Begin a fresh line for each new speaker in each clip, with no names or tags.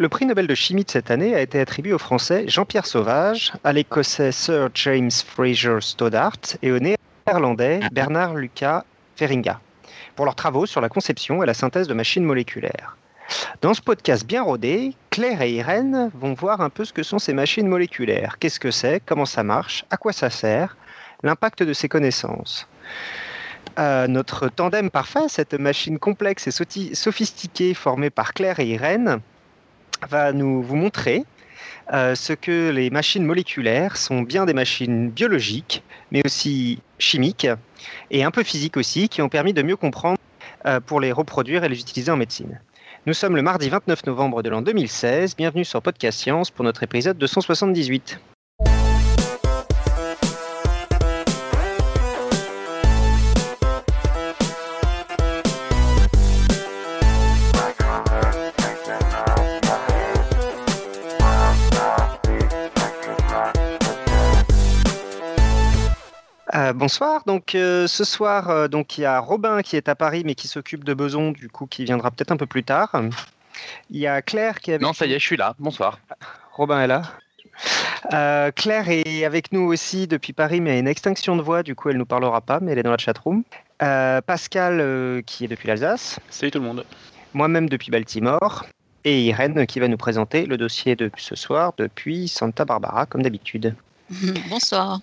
Le prix Nobel de chimie de cette année a été attribué au français Jean-Pierre Sauvage, à l'écossais Sir James Fraser Stoddart et au néerlandais Bernard Lucas Feringa pour leurs travaux sur la conception et la synthèse de machines moléculaires. Dans ce podcast bien rodé, Claire et Irène vont voir un peu ce que sont ces machines moléculaires. Qu'est-ce que c'est? Comment ça marche? À quoi ça sert? L'impact de ces connaissances. Notre tandem parfait, cette machine complexe et sophistiquée formée par Claire et Irène, va nous vous montrer euh, ce que les machines moléculaires sont bien des machines biologiques, mais aussi chimiques et un peu physiques aussi, qui ont permis de mieux comprendre euh, pour les reproduire et les utiliser en médecine. Nous sommes le mardi 29 novembre de l'an 2016. Bienvenue sur Podcast Science pour notre épisode 278. Euh, bonsoir. Donc euh, ce soir, euh, donc il y a Robin qui est à Paris mais qui s'occupe de Beson, du coup qui viendra peut-être un peu plus tard. Il y a Claire qui est avec
Non, ça y est, je suis là. Bonsoir.
Robin est là. Claire est avec nous aussi depuis Paris, mais a une extinction de voix, du coup elle nous parlera pas, mais elle est dans la chatroom. Pascal qui est depuis l'Alsace.
Salut tout le monde.
Moi-même depuis Baltimore. Et Irène qui va nous présenter le dossier de ce soir depuis Santa Barbara, comme d'habitude.
Bonsoir.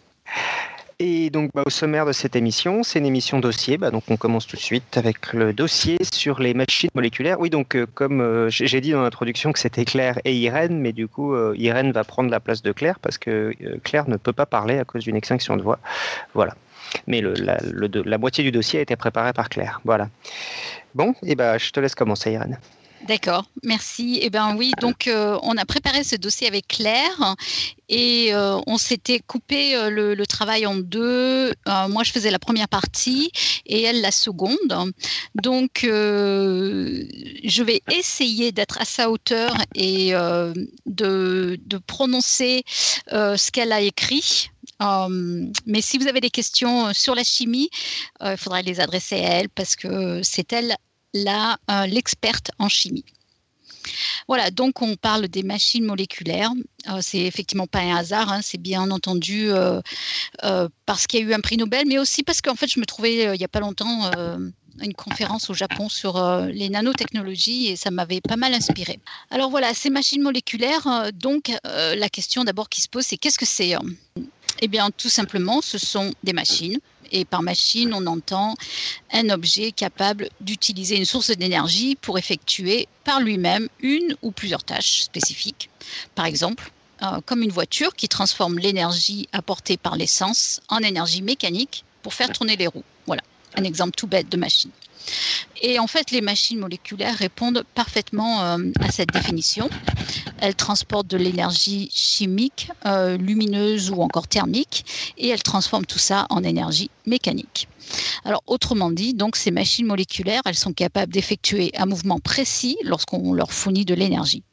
Et donc, bah, au sommaire de cette émission, c'est une émission dossier. Bah, donc, on commence tout de suite avec le dossier sur les machines moléculaires. Oui, donc, euh, comme euh, j'ai dit dans l'introduction que c'était Claire et Irène, mais du coup, euh, Irène va prendre la place de Claire parce que Claire ne peut pas parler à cause d'une extinction de voix. Voilà. Mais la, moitié du dossier a été préparée par Claire. Voilà. Bon, et bah, je te laisse commencer, Irène.
D'accord, merci. Eh bien oui, donc euh, on a préparé ce dossier avec Claire et euh, on s'était coupé euh, le, travail en deux. moi, je faisais la première partie et elle la seconde. Donc, je vais essayer d'être à sa hauteur et de, prononcer ce qu'elle a écrit. mais si vous avez des questions sur la chimie, il faudra les adresser à elle parce que c'est elle euh, l'experte en chimie. Voilà, donc on parle des machines moléculaires. Euh, c'est effectivement pas un hasard, hein, c'est bien entendu euh, parce qu'il y a eu un prix Nobel, mais aussi parce qu'en fait je me trouvais il n'y a pas longtemps une conférence au Japon sur les nanotechnologies et ça m'avait pas mal inspiré. Alors voilà, ces machines moléculaires, donc la question d'abord qui se pose, c'est qu'est-ce que c'est Eh bien, tout simplement, ce sont des machines et par machine, on entend un objet capable d'utiliser une source d'énergie pour effectuer par lui-même une ou plusieurs tâches spécifiques. Par exemple, euh, comme une voiture qui transforme l'énergie apportée par l'essence en énergie mécanique pour faire tourner les roues. Voilà, un exemple tout bête de machine. Et en fait, les machines moléculaires répondent parfaitement euh, à cette définition. Elles transportent de l'énergie chimique, euh, lumineuse ou encore thermique, et elles transforment tout ça en énergie mécanique. Alors, autrement dit, donc ces machines moléculaires, elles sont capables d'effectuer un mouvement précis lorsqu'on leur fournit de l'énergie.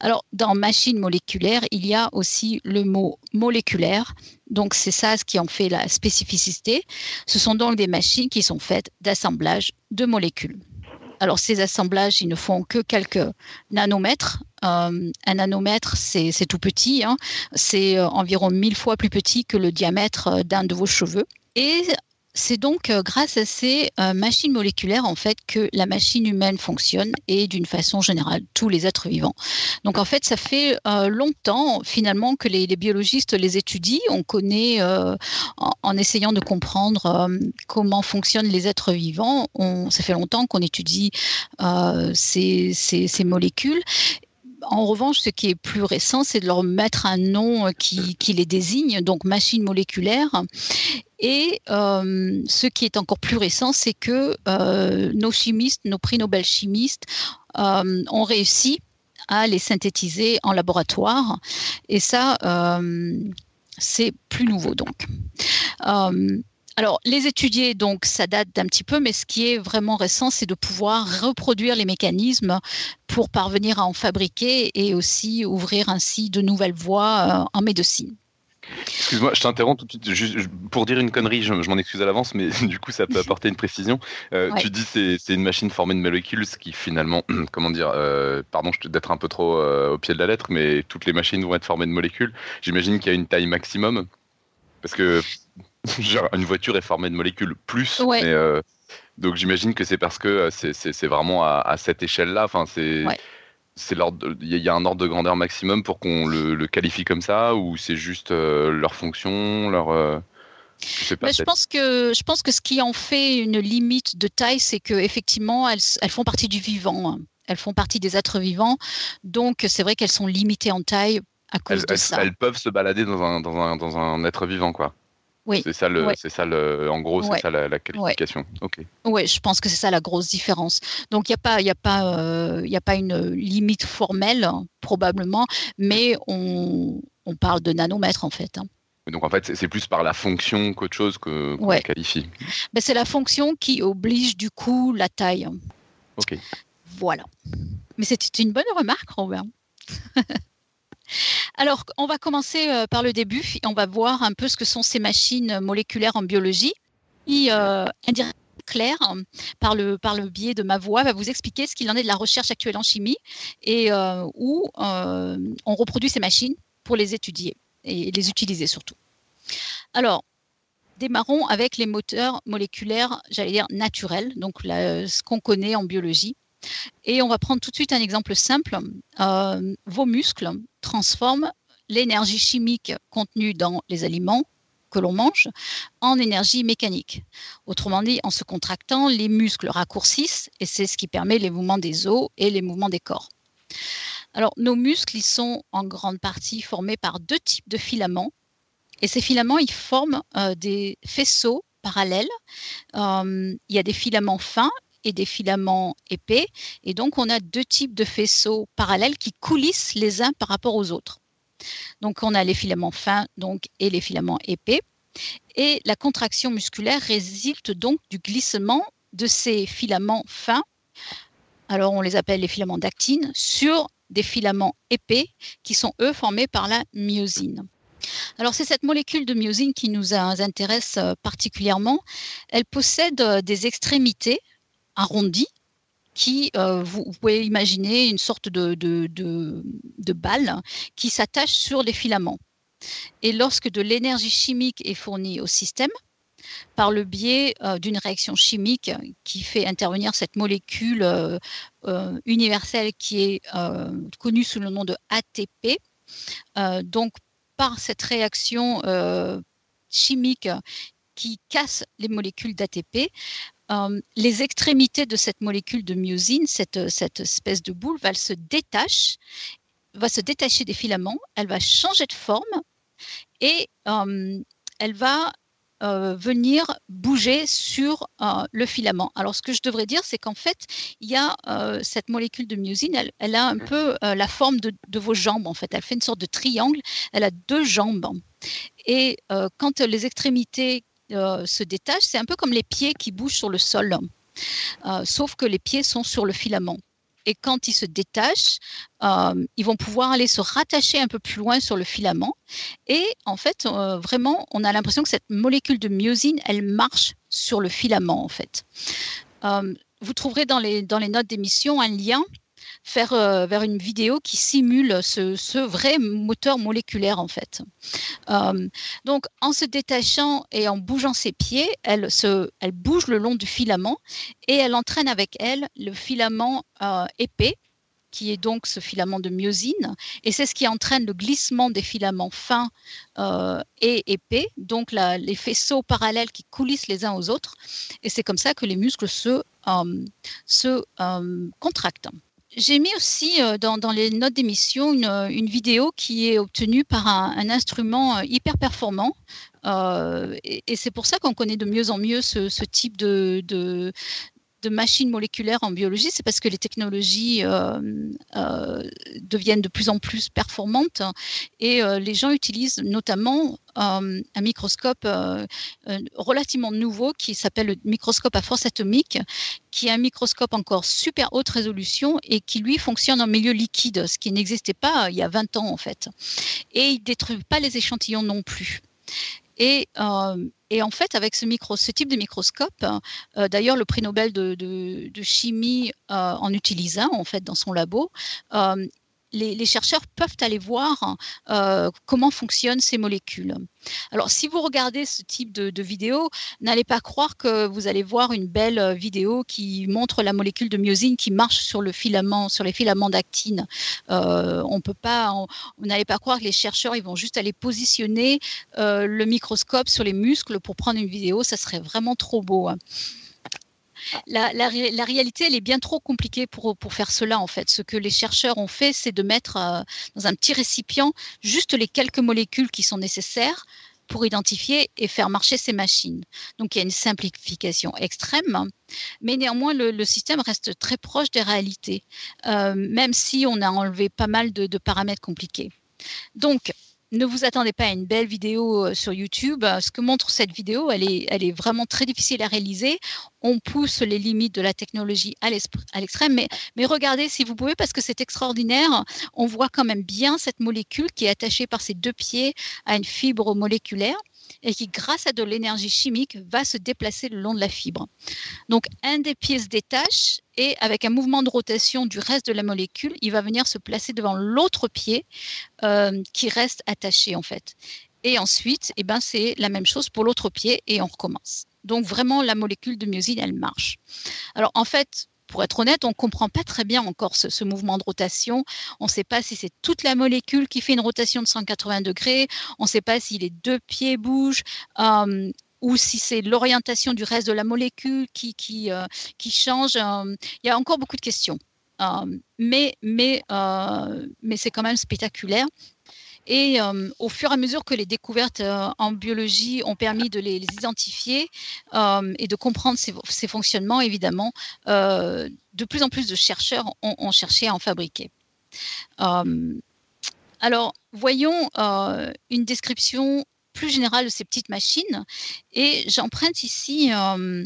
Alors, dans machine moléculaire, il y a aussi le mot moléculaire. Donc, c'est ça ce qui en fait la spécificité. Ce sont donc des machines qui sont faites d'assemblage de molécules. Alors, ces assemblages, ils ne font que quelques nanomètres. Euh, un nanomètre, c'est tout petit. Hein. C'est euh, environ mille fois plus petit que le diamètre euh, d'un de vos cheveux. C'est donc euh, grâce à ces euh, machines moléculaires en fait que la machine humaine fonctionne et d'une façon générale tous les êtres vivants. Donc en fait, ça fait euh, longtemps finalement que les, biologistes les étudient. On connaît en, essayant de comprendre comment fonctionnent les êtres vivants. On, ça fait longtemps qu'on étudie ces, ces molécules en revanche, ce qui est plus récent, c'est de leur mettre un nom qui, les désigne, donc machine moléculaire. Et euh, ce qui est encore plus récent, c'est que euh, nos chimistes, nos prix Nobel chimistes, euh, ont réussi à les synthétiser en laboratoire. Et ça, c'est plus nouveau donc. Alors, les étudier, donc, ça date d'un petit peu, mais ce qui est vraiment récent, c'est de pouvoir reproduire les mécanismes pour parvenir à en fabriquer et aussi ouvrir ainsi de nouvelles voies en médecine.
Excuse-moi, je t'interromps tout de suite. Juste, pour dire une connerie, je, m'en excuse à l'avance, mais du coup, ça peut apporter une précision. Euh, tu dis que c'est une machine formée de molécules, ce qui finalement, comment dire, euh, pardon d'être un peu trop euh, au pied de la lettre, mais toutes les machines vont être formées de molécules. J'imagine qu'il y a une taille maximum, parce que une voiture est formée de molécules plus. donc j'imagine que c'est parce que c'est vraiment à, cette échelle-là. Enfin, c'est il y a un ordre de grandeur maximum pour qu'on le, qualifie comme ça ou c'est juste euh, leur fonction, leur euh,
je, je, pense que je pense que ce qui en fait une limite de taille, c'est que effectivement elles, elles, font partie du vivant, elles font partie des êtres vivants, donc c'est vrai qu'elles sont limitées en taille à cause
de
ça.
Elles peuvent se balader dans un, dans un, dans un être vivant, quoi. C'est ça, le, c'est ça le, en gros, c'est ça la, qualification.
Oui, je pense que c'est ça la grosse différence. Donc il n'y a pas, il a pas, euh, il a pas une limite formelle probablement, mais on, on parle de nanomètres en fait. Hein.
Donc en fait, c'est plus par la fonction qu'autre chose que qu'on qualifie.
Ben, c'est la fonction qui oblige du coup la taille.
Ok.
Voilà. Mais c'était une bonne remarque, Robert. Alors, on va commencer euh, par le début et on va voir un peu ce que sont ces machines moléculaires en biologie. Euh, Claire, par le, biais de ma voix, va vous expliquer ce qu'il en est de la recherche actuelle en chimie et euh, où on reproduit ces machines pour les étudier et les utiliser surtout. Alors, démarrons avec les moteurs moléculaires, j'allais dire naturels, donc ce qu'on connaît en biologie. Et on va prendre tout de suite un exemple simple. Euh, vos muscles transforment l'énergie chimique contenue dans les aliments que l'on mange en énergie mécanique. Autrement dit, en se contractant, les muscles raccourcissent et c'est ce qui permet les mouvements des os et les mouvements des corps. Alors, nos muscles, ils sont en grande partie formés par deux types de filaments. Et ces filaments, ils forment euh, des faisceaux parallèles. Euh, il y a des filaments fins et des filaments épais. Et donc, on a deux types de faisceaux parallèles qui coulissent les uns par rapport aux autres. Donc, on a les filaments fins donc, et les filaments épais. Et la contraction musculaire résulte donc du glissement de ces filaments fins. Alors, on les appelle les filaments d'actine sur des filaments épais qui sont, eux, formés par la myosine. Alors c'est cette molécule de myosine qui nous intéresse euh, particulièrement. Elle possède euh, des extrémités arrondi qui, euh, vous, pouvez imaginer une sorte de, de, balle qui s'attache sur les filaments. Et lorsque de l'énergie chimique est fournie au système, par le biais euh, d'une réaction chimique qui fait intervenir cette molécule euh, universelle qui est connue sous le nom de ATP. donc, par cette réaction chimique qui casse les molécules d'ATP, euh, les extrémités de cette molécule de myosine, cette, cette espèce de boule, va se détacher, va se détacher des filaments, elle va changer de forme et euh, elle va euh, venir bouger sur le filament. Alors, ce que je devrais dire, c'est qu'en fait, il y a cette molécule de myosine, elle, a un peu la forme de, de, vos jambes, en fait. Elle fait une sorte de triangle, elle a deux jambes. Et quand les extrémités euh, se détache, c'est un peu comme les pieds qui bougent sur le sol, euh, sauf que les pieds sont sur le filament. Et quand ils se détachent, euh, ils vont pouvoir aller se rattacher un peu plus loin sur le filament. Et en fait, vraiment, on a l'impression que cette molécule de myosine, elle marche sur le filament, en fait. vous trouverez dans les, dans les notes d'émission un lien euh, vers une vidéo qui simule ce, vrai moteur moléculaire en fait. Euh, donc en se détachant et en bougeant ses pieds, elle, se, elle bouge le long du filament et elle entraîne avec elle le filament euh, épais qui est donc ce filament de myosine, et c'est ce qui entraîne le glissement des filaments fins et épais, donc les faisceaux parallèles qui coulissent les uns aux autres, et c'est comme ça que les muscles se, se contractent. J'ai mis aussi euh, dans, les notes d'émission une, vidéo qui est obtenue par un, instrument euh, hyper performant. Euh, et, c'est pour ça qu'on connaît de mieux en mieux ce, type de machines moléculaires en biologie, c'est parce que les technologies deviennent de plus en plus performantes et les gens utilisent notamment un microscope relativement nouveau qui s'appelle le microscope à force atomique, qui est un microscope encore super haute résolution et qui lui fonctionne en milieu liquide, ce qui n'existait pas il y a 20 ans en fait. Et il détruit pas les échantillons non plus. Et, euh, et, en fait, avec ce, type de microscope, euh, d'ailleurs, le prix Nobel de, chimie euh, en utilisant en fait dans son labo, les, chercheurs peuvent aller voir euh, comment fonctionnent ces molécules. Alors, si vous regardez ce type de, vidéo, n'allez pas croire que vous allez voir une belle euh, vidéo qui montre la molécule de myosine qui marche sur le filament, sur les filaments d'actine. Euh, on peut pas, on n'allez pas croire que les chercheurs vont juste aller positionner le microscope sur les muscles pour prendre une vidéo. Ça serait vraiment trop beau. Hein la, réalité, elle est bien trop compliquée pour, pour faire cela, en fait. Ce que les chercheurs ont fait, c'est de mettre euh, dans un petit récipient juste les quelques molécules qui sont nécessaires pour identifier et faire marcher ces machines. Donc il y a une simplification extrême, mais néanmoins le, système reste très proche des réalités, euh, même si on a enlevé pas mal de, de paramètres compliqués. Donc ne vous attendez pas à une belle vidéo euh, sur YouTube. Ce que montre cette vidéo, elle est, vraiment très difficile à réaliser. On pousse les limites de la technologie à l'extrême, mais regardez si vous pouvez parce que c'est extraordinaire. On voit quand même bien cette molécule qui est attachée par ses deux pieds à une fibre moléculaire et qui, grâce à de l'énergie chimique, va se déplacer le long de la fibre. Donc, un des pieds se détache et avec un mouvement de rotation du reste de la molécule, il va venir se placer devant l'autre pied euh, qui reste attaché en fait. Et ensuite, eh ben, c'est la même chose pour l'autre pied et on recommence. Donc vraiment, la molécule de myosine, elle marche. Alors en fait, pour être honnête, on ne comprend pas très bien encore ce, mouvement de rotation. On ne sait pas si c'est toute la molécule qui fait une rotation de 180 degrés. On ne sait pas si les deux pieds bougent. Euh, ou si c'est l'orientation du reste de la molécule qui, qui, euh, change. Euh, il y a encore beaucoup de questions. mais mais, mais c'est quand même spectaculaire. Et euh, au fur et à mesure que les découvertes euh, en biologie ont permis de les, identifier euh, et de comprendre ces, fonctionnements, évidemment, de plus en plus de chercheurs ont, cherché à en fabriquer. alors, voyons une description plus générale de ces petites machines. Et j'emprunte ici un,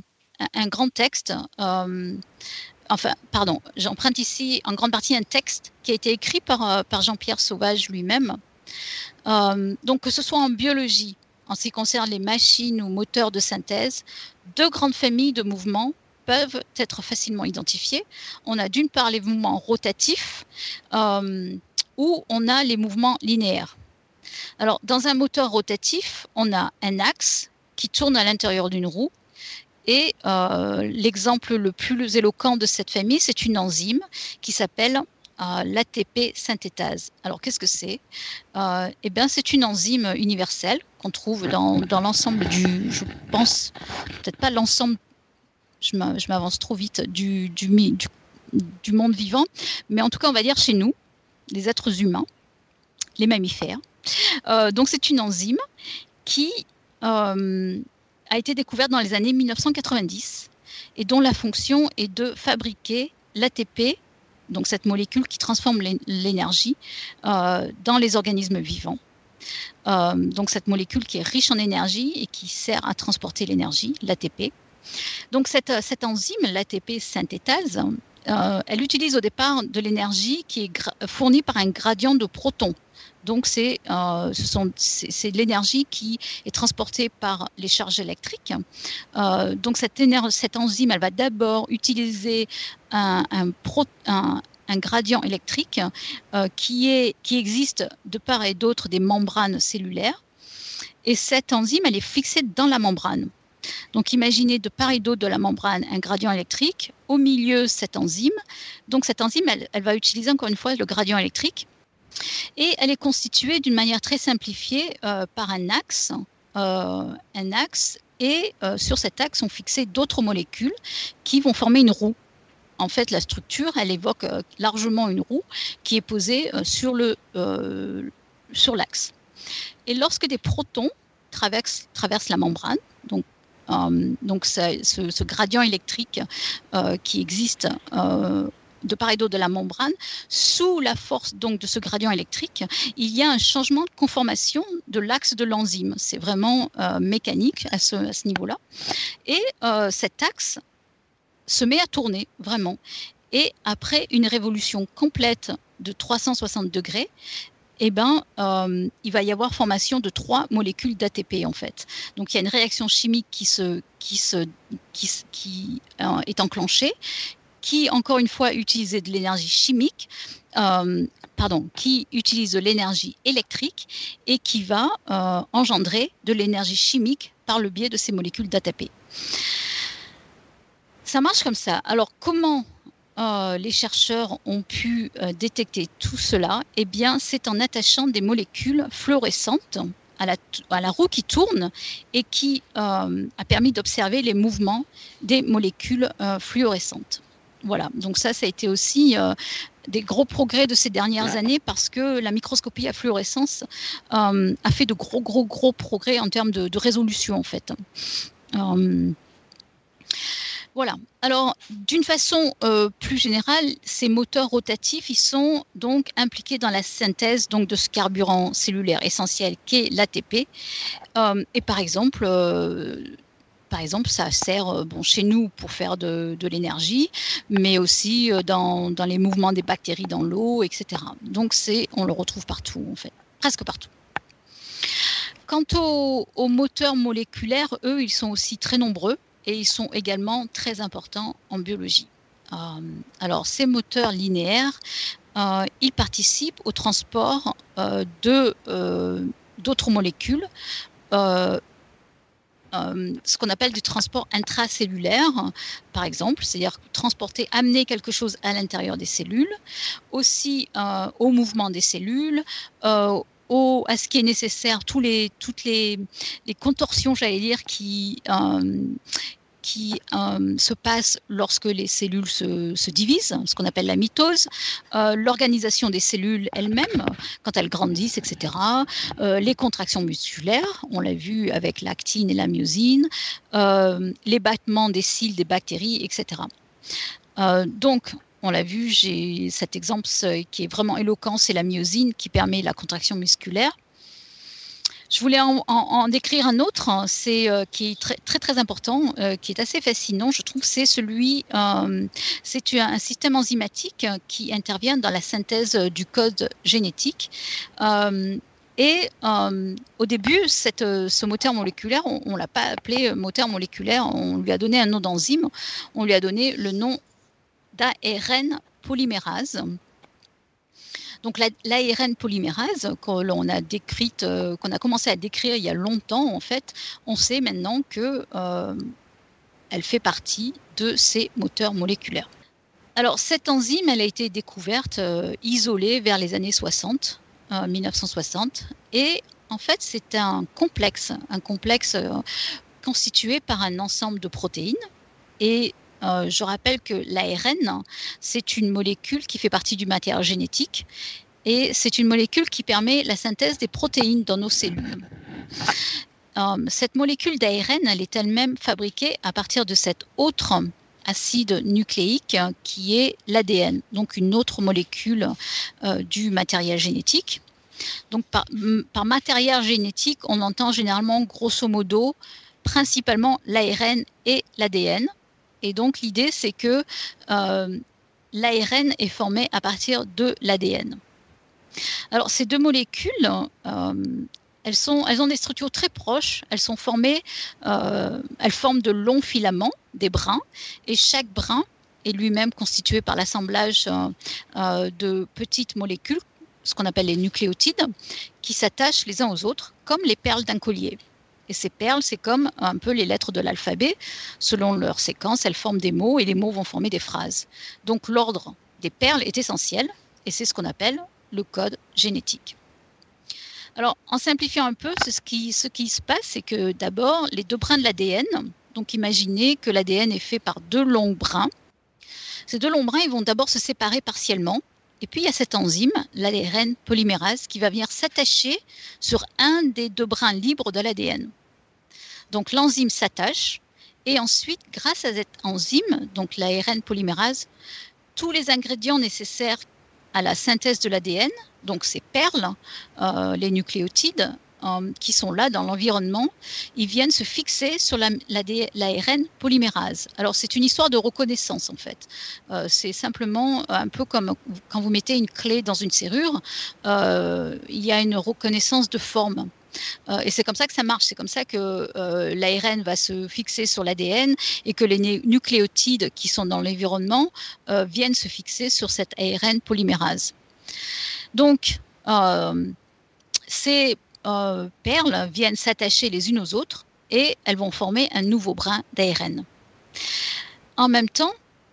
grand texte enfin, pardon, j'emprunte ici en grande partie un texte qui a été écrit par, par Jean-Pierre Sauvage lui-même, euh, donc, que ce soit en biologie, en ce qui concerne les machines ou moteurs de synthèse, deux grandes familles de mouvements peuvent être facilement identifiées. On a d'une part les mouvements rotatifs, euh, où on a les mouvements linéaires. Alors, dans un moteur rotatif, on a un axe qui tourne à l'intérieur d'une roue. Et euh, l'exemple le plus éloquent de cette famille, c'est une enzyme qui s'appelle l'ATP synthétase. Alors, qu'est-ce que c'est? Euh, Eh bien, c'est une enzyme universelle qu'on trouve dans, l'ensemble du, je pense, peut-être pas l'ensemble, je m'avance trop vite, du, monde vivant, mais en tout cas, on va dire chez nous, les êtres humains, les mammifères. Euh, donc, c'est une enzyme qui euh, a été découverte dans les années 1990 et dont la fonction est de fabriquer l'ATP donc cette molécule qui transforme l'énergie euh, dans les organismes vivants. Euh, donc cette molécule qui est riche en énergie et qui sert à transporter l'énergie, l'ATP. Donc cette, cette enzyme, l'ATP synthétase, euh, elle utilise au départ de l'énergie qui est fournie par un gradient de protons. Donc c'est euh, de l'énergie qui est transportée par les charges électriques. Euh, donc cette, enzyme, elle va d'abord utiliser un, gradient électrique euh, qui, est, qui existe de part et d'autre des membranes cellulaires. Et cette enzyme, elle est fixée dans la membrane. Donc imaginez de part et d'autre de la membrane un gradient électrique, au milieu cette enzyme. Donc cette enzyme, elle va utiliser encore une fois le gradient électrique et elle est constituée d'une manière très simplifiée euh, par un axe, euh, un axe, et euh, sur cet axe sont fixées d'autres molécules qui vont former une roue. En fait, la structure, elle évoque largement une roue qui est posée sur sur l'axe. Et lorsque des protons traversent, la membrane, donc donc ce, gradient électrique qui existe de part et d'autre de la membrane, sous la force donc de ce gradient électrique, il y a un changement de conformation de l'axe de l'enzyme. C'est vraiment mécanique à ce, niveau-là. Et cet axe se met à tourner vraiment. Et après une révolution complète de 360 degrés, eh ben, euh, il va y avoir formation de trois molécules d'ATP en fait. Donc il y a une réaction chimique qui, se, qui, se, qui, qui euh, est enclenchée, qui encore une fois de l'énergie chimique, euh, pardon, qui utilise de l'énergie électrique et qui va engendrer de l'énergie chimique par le biais de ces molécules d'ATP. Ça marche comme ça. Alors comment euh, les chercheurs ont pu euh, détecter tout cela? Eh bien, c'est en attachant des molécules fluorescentes à la, roue qui tourne et qui euh, a permis d'observer les mouvements des molécules fluorescentes. Voilà, donc ça, ça a été aussi des gros progrès de ces dernières années parce que la microscopie à fluorescence a fait de gros, gros, gros progrès en termes de, de résolution, en fait. Voilà. Alors, d'une façon euh, plus générale, ces moteurs rotatifs, ils sont donc impliqués dans la synthèse donc de ce carburant cellulaire essentiel qu'est l'ATP. Euh, et par exemple, euh, par exemple, ça sert bon, chez nous pour faire de, l'énergie, mais aussi dans, les mouvements des bactéries dans l'eau, etc. Donc, c'est, on le retrouve partout, en fait, presque partout. Quant aux moteurs moléculaires, eux, ils sont aussi très nombreux et ils sont également très importants en biologie. Euh, alors, ces moteurs linéaires, euh, ils participent au transport euh, de d'autres molécules, ce qu'on appelle du transport intracellulaire, par exemple, c'est-à-dire transporter, amener quelque chose à l'intérieur des cellules, aussi au mouvement des cellules, à ce qui est nécessaire, tous les, toutes les, les contorsions, j'allais dire, qui, euh, qui euh, se passent lorsque les cellules se, se divisent, ce qu'on appelle la mitose, euh, l'organisation des cellules elles-mêmes, quand elles grandissent, etc., les contractions musculaires, on l'a vu avec l'actine et la myosine, les battements des cils des bactéries, etc. donc, on l'a vu, j'ai cet exemple qui est vraiment éloquent, c'est la myosine qui permet la contraction musculaire. Je voulais en, décrire un autre, hein, c'est euh, qui est très très, très important, euh, qui est assez fascinant. Je trouve c'est celui, euh, c'est un, système enzymatique qui intervient dans la synthèse du code génétique. Et au début, cette, ce moteur moléculaire, on ne l'a pas appelé moteur moléculaire, on lui a donné un nom d'enzyme, on lui a donné le nom d'ARN polymérase. Donc l'ARN polymérase qu'on a décrite, euh, qu'on a commencé à décrire il y a longtemps en fait, on sait maintenant que euh, elle fait partie de ces moteurs moléculaires. Alors cette enzyme, elle a été découverte, euh, isolée vers les années 60, 1960, et en fait c'est un complexe, un complexe constitué par un ensemble de protéines et euh, je rappelle que l'ARN, c'est une molécule qui fait partie du matériel génétique et c'est une molécule qui permet la synthèse des protéines dans nos cellules. Euh, cette molécule d'ARN, elle est elle-même fabriquée à partir de cet autre acide nucléique qui est l'ADN, donc une autre molécule euh, du matériel génétique. Donc par, par, matériel génétique, on entend généralement grosso modo principalement l'ARN et l'ADN. Et donc l'idée, c'est que euh, l'ARN est formé à partir de l'ADN. Alors ces deux molécules, euh, elles, ont des structures très proches. Elles sont formées, euh, elles forment de longs filaments, des brins, et chaque brin est lui-même constitué par l'assemblage de petites molécules, ce qu'on appelle les nucléotides, qui s'attachent les uns aux autres, comme les perles d'un collier. Et ces perles, c'est comme un peu les lettres de l'alphabet. Selon leur séquence, elles forment des mots et les mots vont former des phrases. Donc l'ordre des perles est essentiel et c'est ce qu'on appelle le code génétique. Alors, en simplifiant un peu, ce qui, se passe, c'est que d'abord, les deux brins de l'ADN, donc imaginez que l'ADN est fait par deux longs brins. Ces deux longs brins, ils vont d'abord se séparer partiellement et puis il y a cette enzyme, l'ARN polymérase, qui va venir s'attacher sur un des deux brins libres de l'ADN. Donc l'enzyme s'attache Et ensuite, grâce à cette enzyme, donc l'ARN polymérase, tous les ingrédients nécessaires à la synthèse de l'ADN, donc ces perles, euh, les nucléotides, euh, qui sont là dans l'environnement, ils viennent se fixer sur l'ARN polymérase. Alors c'est une histoire de reconnaissance en fait. Euh, c'est simplement un peu comme quand vous mettez une clé dans une serrure, il y a une reconnaissance de forme. Et c'est comme ça que ça marche. C'est comme ça que l'ARN va se fixer sur l'ADN et que les nucléotides qui sont dans l'environnement viennent se fixer sur cette ARN polymérase. Donc, ces euh, perles viennent s'attacher les unes aux autres et elles vont former un nouveau brin d'ARN. En même temps,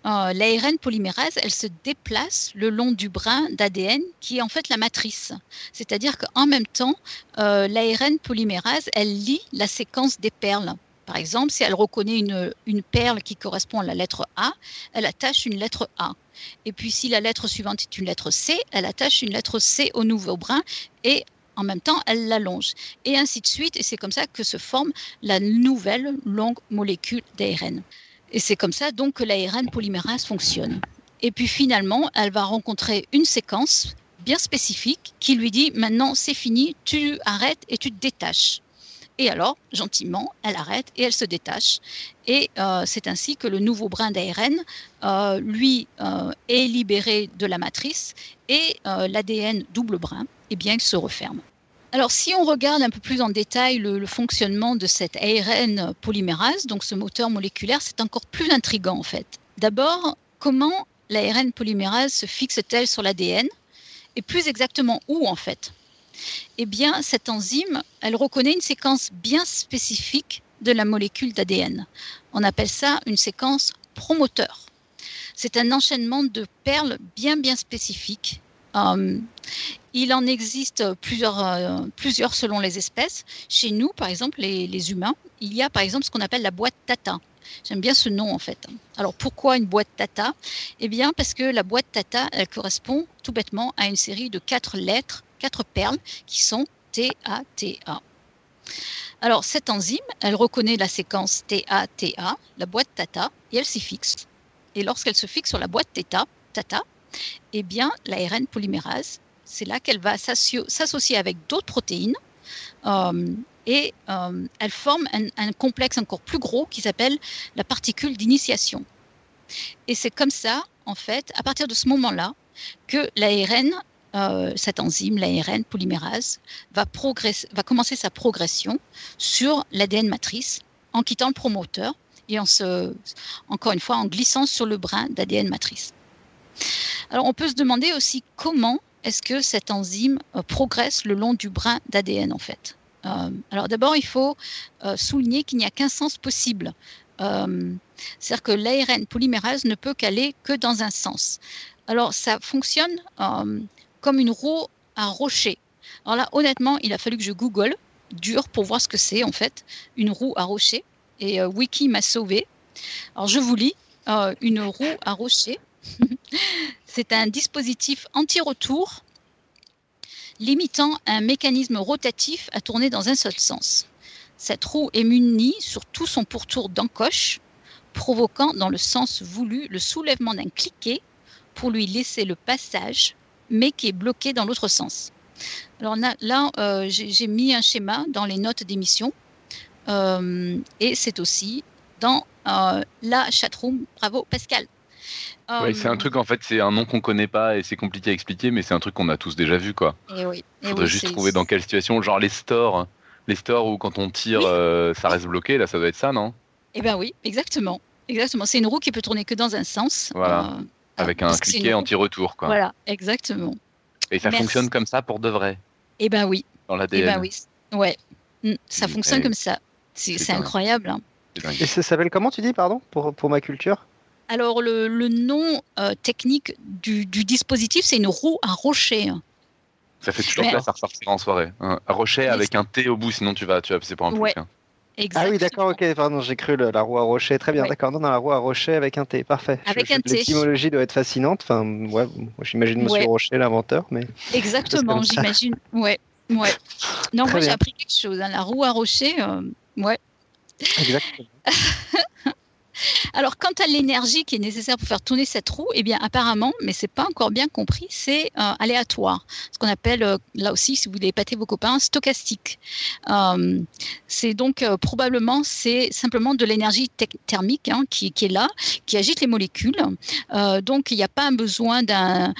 euh, l'ARN polymérase, elle se déplace le long du brin d'ADN qui est en fait la matrice. C'est-à-dire qu'en même temps, euh, l'ARN polymérase, elle lit la séquence des perles. Par exemple, si elle reconnaît une, une, perle qui correspond à la lettre A, elle attache une lettre A. Et puis si la lettre suivante est une lettre C, elle attache une lettre C au nouveau brin et en même temps, elle l'allonge. Et ainsi de suite. Et c'est comme ça que se forme la nouvelle longue molécule d'ARN. Et c'est comme ça donc que l'ARN polymérase fonctionne. Et puis finalement, elle va rencontrer une séquence bien spécifique qui lui dit maintenant c'est fini, tu arrêtes et tu te détaches. Et alors, gentiment, elle arrête et elle se détache. Et euh, c'est ainsi que le nouveau brin d'ARN, euh, lui, euh, est libéré de la matrice et l'ADN double brin, eh bien, il se referme. Alors, si on regarde un peu plus en détail le, fonctionnement de cette ARN polymérase, donc ce moteur moléculaire, c'est encore plus intrigant en fait. D'abord, comment l'ARN polymérase se fixe-t-elle sur l'ADN et plus exactement où en fait? Eh bien, cette enzyme, elle reconnaît une séquence bien spécifique de la molécule d'ADN. On appelle ça une séquence promoteur. C'est un enchaînement de perles bien bien spécifiques euh, il en existe plusieurs, euh, plusieurs selon les espèces. Chez nous, par exemple, les, humains, il y a par exemple ce qu'on appelle la boîte Tata. J'aime bien ce nom en fait. Alors pourquoi une boîte Tata? Eh bien parce que la boîte Tata, elle correspond tout bêtement à une série de quatre lettres, quatre perles qui sont T-A-T-A. Alors cette enzyme, elle reconnaît la séquence T-A-T-A, la boîte Tata, et elle s'y fixe. Et lorsqu'elle se fixe sur la boîte Tata, Tata, eh bien, l'ARN polymérase, c'est là qu'elle va s'associer avec d'autres protéines euh, et euh, elle forme un, complexe encore plus gros qui s'appelle la particule d'initiation. Et c'est comme ça, en fait, à partir de ce moment-là, que l'ARN, euh, cette enzyme, l'ARN polymérase, va, commencer sa progression sur l'ADN matrice en quittant le promoteur et encore une fois, en glissant sur le brin d'ADN matrice. Alors on peut se demander aussi comment est-ce que cette enzyme euh, progresse le long du brin d'ADN en fait. Euh, alors d'abord, il faut euh, souligner qu'il n'y a qu'un sens possible. C'est-à-dire que l'ARN polymérase ne peut qu'aller que dans un sens. Alors ça fonctionne comme une roue à rocher. Alors là, honnêtement, il a fallu que je google dur pour voir ce que c'est en fait une roue à rocher. Et Wiki m'a sauvé. Alors je vous lis une roue à rocher. C'est un dispositif anti-retour limitant un mécanisme rotatif à tourner dans un seul sens. Cette roue est munie sur tout son pourtour d'encoche, provoquant dans le sens voulu le soulèvement d'un cliquet pour lui laisser le passage, mais qui est bloqué dans l'autre sens. Alors là, euh, j'ai mis un schéma dans les notes d'émission euh, et c'est aussi dans euh, la chatroom. Bravo Pascal.
Oui, c'est un truc en fait, c'est un nom qu'on connaît pas et c'est compliqué à expliquer, mais c'est un truc qu'on a tous déjà vu quoi.
Et oui.
Il faudrait juste trouver dans quelle situation, genre les stores, les stores où quand on tire, euh, ça reste bloqué, là ça doit être ça, non?
Eh ben oui, exactement, exactement. C'est une roue qui peut tourner que dans un sens.
Voilà. Euh, Avec un cliquet anti-retour quoi.
Voilà, exactement.
Et ça fonctionne comme ça pour de vrai?
Eh ben oui.
Dans l'ADN.
Eh ben oui. Ouais. Mm, ça fonctionne comme ça. C'est incroyable. Hein.
Et ça s'appelle comment tu dis, pardon, pour, pour ma culture?
Alors, le, nom euh, technique du, dispositif, c'est une roue à rocher.
Ça fait toujours plaisir à ressortir en soirée. Un rocher avec un T au bout, sinon tu vas, tu vas passer pour un
ouais.
Hein.
Ah oui, d'accord, ok, pardon, j'ai cru la roue à rocher. Très bien, d'accord, non, dans la roue à rocher avec un T, parfait.
Avec un T.
L'étymologie doit être fascinante. Enfin, ouais, j'imagine Monsieur Rocher, l'inventeur, mais.
Exactement, j'imagine. Ouais, ouais. Non, moi j'ai appris quelque chose. Hein. La roue à rocher, euh, ouais.
Exactement.
Alors, quant à l'énergie qui est nécessaire pour faire tourner cette roue, eh bien, apparemment, mais c'est pas encore bien compris, c'est euh, aléatoire. Ce qu'on appelle, euh, là aussi, si vous voulez épater vos copains, stochastique. Euh, c'est donc probablement, c'est simplement de l'énergie thermique hein, qui, est là, qui agite les molécules. donc, il n'y a pas besoin d'un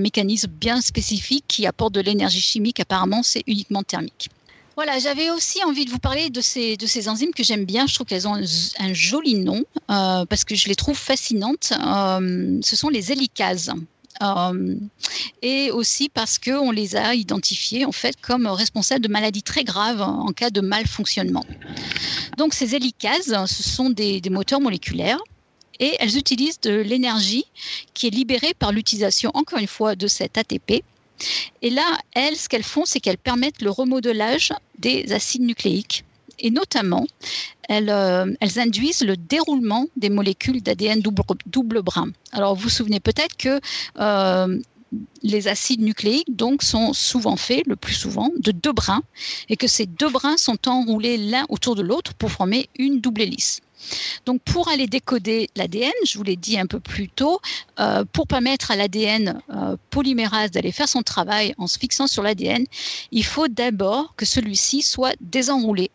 mécanisme bien spécifique qui apporte de l'énergie chimique. Apparemment, c'est uniquement thermique. Voilà, j'avais aussi envie de vous parler de ces, enzymes que j'aime bien. Je trouve qu'elles ont un, joli nom euh, parce que je les trouve fascinantes. Euh, ce sont les hélicases. Euh, et aussi parce qu'on les a identifiées en fait comme responsables de maladies très graves en cas de malfonctionnement. Donc ces hélicases, ce sont des, des moteurs moléculaires et elles utilisent de l'énergie qui est libérée par l'utilisation, encore une fois, de cet ATP et là, elles, ce qu'elles font, c'est qu'elles permettent le remodelage des acides nucléiques. Et notamment, elles, euh, induisent le déroulement des molécules d'ADN double, brin. Alors, vous vous souvenez peut-être que euh, les acides nucléiques sont souvent faits, le plus souvent, de deux brins, et que ces deux brins sont enroulés l'un autour de l'autre pour former une double hélice. Donc pour aller décoder l'ADN, je vous l'ai dit un peu plus tôt, euh, pour permettre à l'ADN euh, polymérase d'aller faire son travail en se fixant sur l'ADN, il faut d'abord que celui-ci soit désenroulé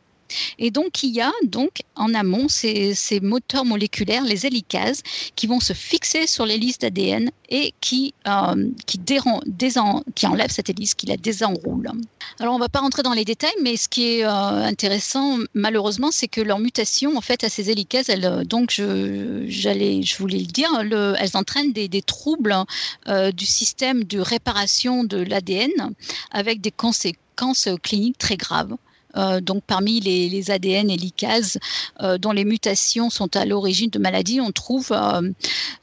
et donc, il y a donc en amont ces, moteurs moléculaires, les hélicases, qui vont se fixer sur l'hélice d'ADN et qui, euh, qui, enlèvent cette hélice, qui la désenroule. Alors, on ne va pas rentrer dans les détails, mais ce qui est euh, intéressant, malheureusement, c'est que leur mutation, en fait, à ces hélicases, donc, je, voulais le dire, elles entraînent des, troubles euh, du système de réparation de l'ADN avec des conséquences cliniques très graves. Euh, donc parmi les, ADN et euh, dont les mutations sont à l'origine de maladies, on trouve euh,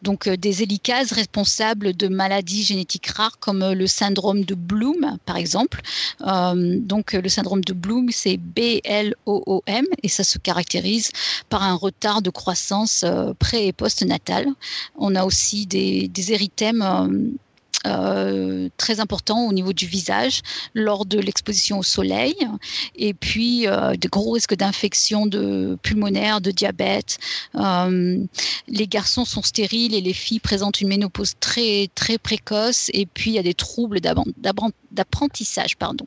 donc des hélicases responsables de maladies génétiques rares comme le syndrome de Bloom par exemple. donc le syndrome de Bloom c'est B-L-O-O-M et ça se caractérise par un retard de croissance pré et post-natal. On a aussi des érythèmes euh, très important au niveau du visage lors de l'exposition au soleil et puis euh, de gros risques d'infection de pulmonaire, de diabète. Euh, les garçons sont stériles et les filles présentent une ménopause très très précoce et puis il y a des troubles d'apprentissage pardon.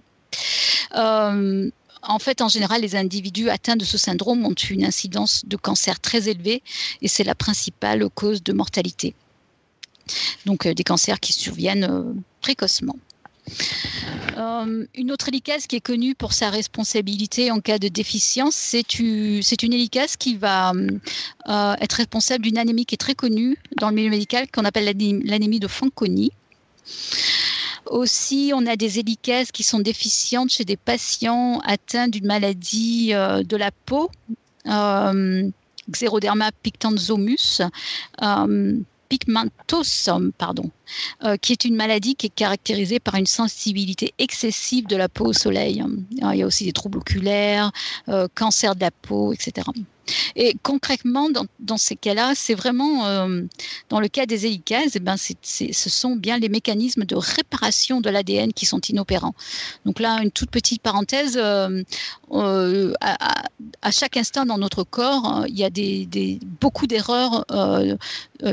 En fait, en général, les individus atteints de ce syndrome ont une incidence de cancer très élevée et c'est la principale cause de mortalité donc euh, des cancers qui surviennent euh, précocement. Euh, une autre hélicase qui est connue pour sa responsabilité en cas de déficience, c'est une, hélicase qui va être responsable d'une anémie qui est très connue dans le milieu médical, qu'on appelle l'anémie de Fanconi. Aussi, on a des hélicases qui sont déficientes chez des patients atteints d'une maladie de la peau, Xeroderma pictanzomus pigmentosum, pardon, euh, qui est une maladie qui est caractérisée par une sensibilité excessive de la peau au soleil. Il y a aussi des troubles oculaires, euh, cancer de la peau, etc. Et concrètement, dans, ces cas-là, c'est vraiment, euh, dans le cas des hélicases, eh ben ce sont bien les mécanismes de réparation de l'ADN qui sont inopérants. Donc là, une toute petite parenthèse, à, chaque instant dans notre corps, il y a des, beaucoup d'erreurs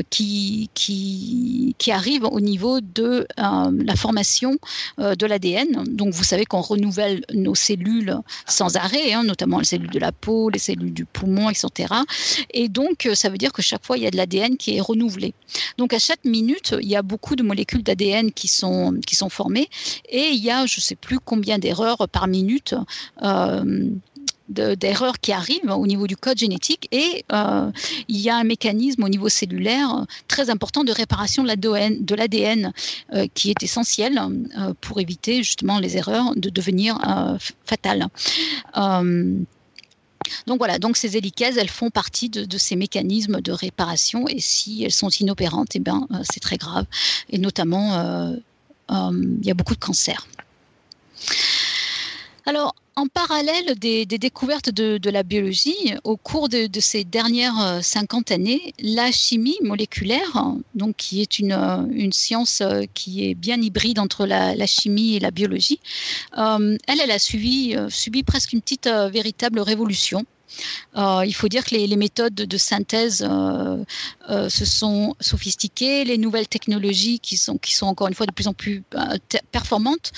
qui, qui, qui, arrivent au niveau de la formation de l'ADN. Donc vous savez qu'on renouvelle nos cellules sans arrêt, hein, notamment les cellules de la peau, les cellules du poumon etc. Et donc, euh, ça veut dire que chaque fois, il y a de l'ADN qui est renouvelé. Donc, à chaque minute, il y a beaucoup de molécules d'ADN qui sont, qui sont formées et il y a, je ne sais plus combien d'erreurs par minute. Euh, d'erreurs qui arrivent au niveau du code génétique et euh, il y a un mécanisme au niveau cellulaire très important de réparation de l'ADN qui est essentiel pour éviter justement les erreurs de devenir fatales. Donc voilà, donc ces hélicases, elles font partie de, ces mécanismes de réparation et si elles sont inopérantes, eh ben, euh, c'est très grave. Et notamment, euh, euh, il y a beaucoup de cancers. Alors, en parallèle des, découvertes de, la biologie, au cours de, ces dernières 50 euh, années, la chimie moléculaire, donc qui est une, euh, science euh, qui est bien hybride entre la, chimie et la biologie, elle, elle a subi presque une petite véritable révolution. Il faut dire que les, méthodes de synthèse se sont sophistiquées, les nouvelles technologies qui sont, qui sont encore une fois de plus en plus performantes,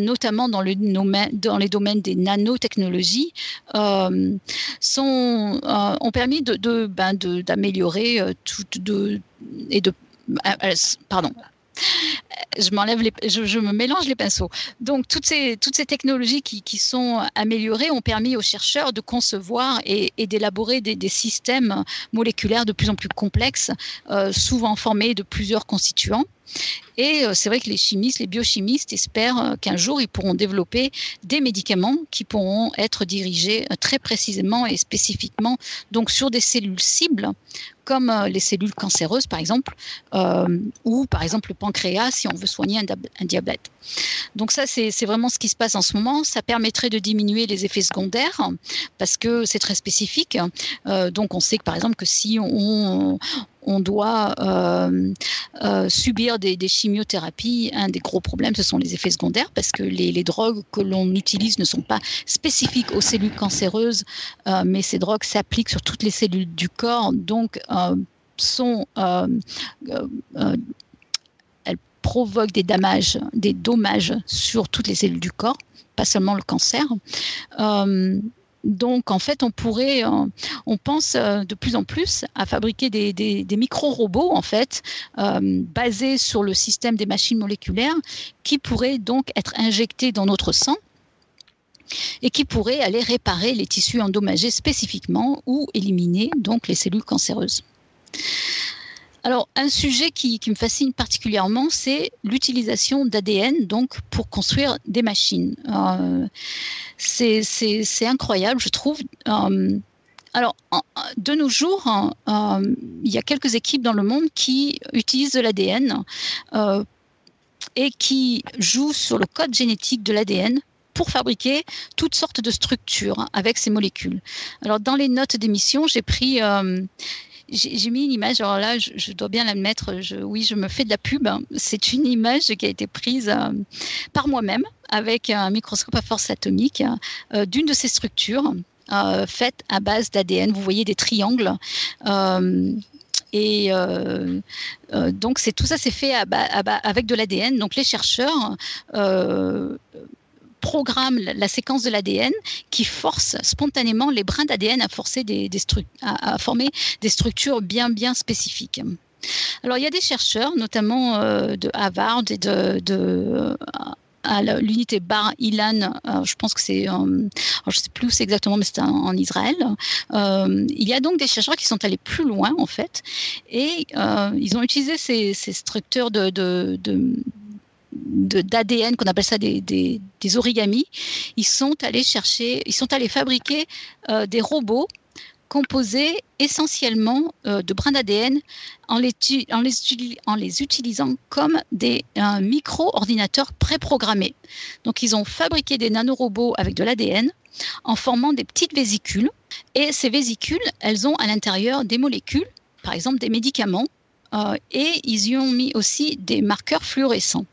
notamment dans, le dans les domaines des nanotechnologies, ont permis de, ben d'améliorer tout de, et de pardon, je m'enlève je, me mélange les pinceaux. Donc toutes ces technologies qui, sont améliorées ont permis aux chercheurs de concevoir et, d'élaborer des, des, systèmes moléculaires de plus en plus complexes, euh, souvent formés de plusieurs constituants. Et euh, c'est vrai que les chimistes, les biochimistes espèrent euh, qu'un jour, ils pourront développer des médicaments qui pourront être dirigés euh, très précisément et spécifiquement donc sur des cellules cibles comme les cellules cancéreuses par exemple, ou par exemple le pancréas si on veut soigner un, diabète. Donc ça, c'est vraiment ce qui se passe en ce moment. Ça permettrait de diminuer les effets secondaires parce que c'est très spécifique. donc on sait que par exemple que si on, on doit euh, euh, subir des, chimiothérapies. Un des gros problèmes, ce sont les effets secondaires, parce que les, drogues que l'on utilise ne sont pas spécifiques aux cellules cancéreuses, euh, mais ces drogues s'appliquent sur toutes les cellules du corps, donc elles provoquent des dommages sur toutes les cellules du corps, pas seulement le cancer. Donc, en fait, on pourrait, euh, on pense euh, de plus en plus à fabriquer des, micro-robots, en fait, euh, basés sur le système des machines moléculaires, qui pourraient donc être injectés dans notre sang et qui pourraient aller réparer les tissus endommagés spécifiquement ou éliminer donc les cellules cancéreuses. Alors, un sujet qui, me fascine particulièrement, c'est l'utilisation d'ADN donc pour construire des machines. Euh, c'est incroyable, je trouve. Euh, alors, de nos jours, euh, il y a quelques équipes dans le monde qui utilisent de l'ADN et qui jouent sur le code génétique de l'ADN pour fabriquer toutes sortes de structures avec ces molécules. Alors, dans les notes d'émission, j'ai pris j'ai mis une image, alors là, je, dois bien l'admettre, oui, je me fais de la pub. C'est une image qui a été prise euh, par moi-même avec un microscope à force atomique euh, d'une de ces structures euh, faites à base d'ADN. Vous voyez des triangles. Et donc, c'est tout ça, c'est fait avec de l'ADN. Donc, les chercheurs programme la séquence de l'ADN qui force spontanément les brins d'ADN à, forcer des, à, former des structures bien, bien spécifiques. Alors, il y a des chercheurs, notamment euh, de Harvard et de, l'unité Bar Ilan, euh, je pense que c'est, euh, je sais plus où c'est exactement, mais c'est en, Israël. il y a donc des chercheurs qui sont allés plus loin en fait, et ils ont utilisé ces, structures de, d'ADN, qu'on appelle ça des, des, origamis, ils sont allés chercher, ils sont allés fabriquer euh, des robots composés essentiellement euh, de brins d'ADN en les, utilisant comme des micro-ordinateurs préprogrammés. Donc ils ont fabriqué des nanorobots avec de l'ADN en formant des petites vésicules. Et ces vésicules, elles ont à l'intérieur des molécules, par exemple des médicaments, euh, et ils y ont mis aussi des marqueurs fluorescents.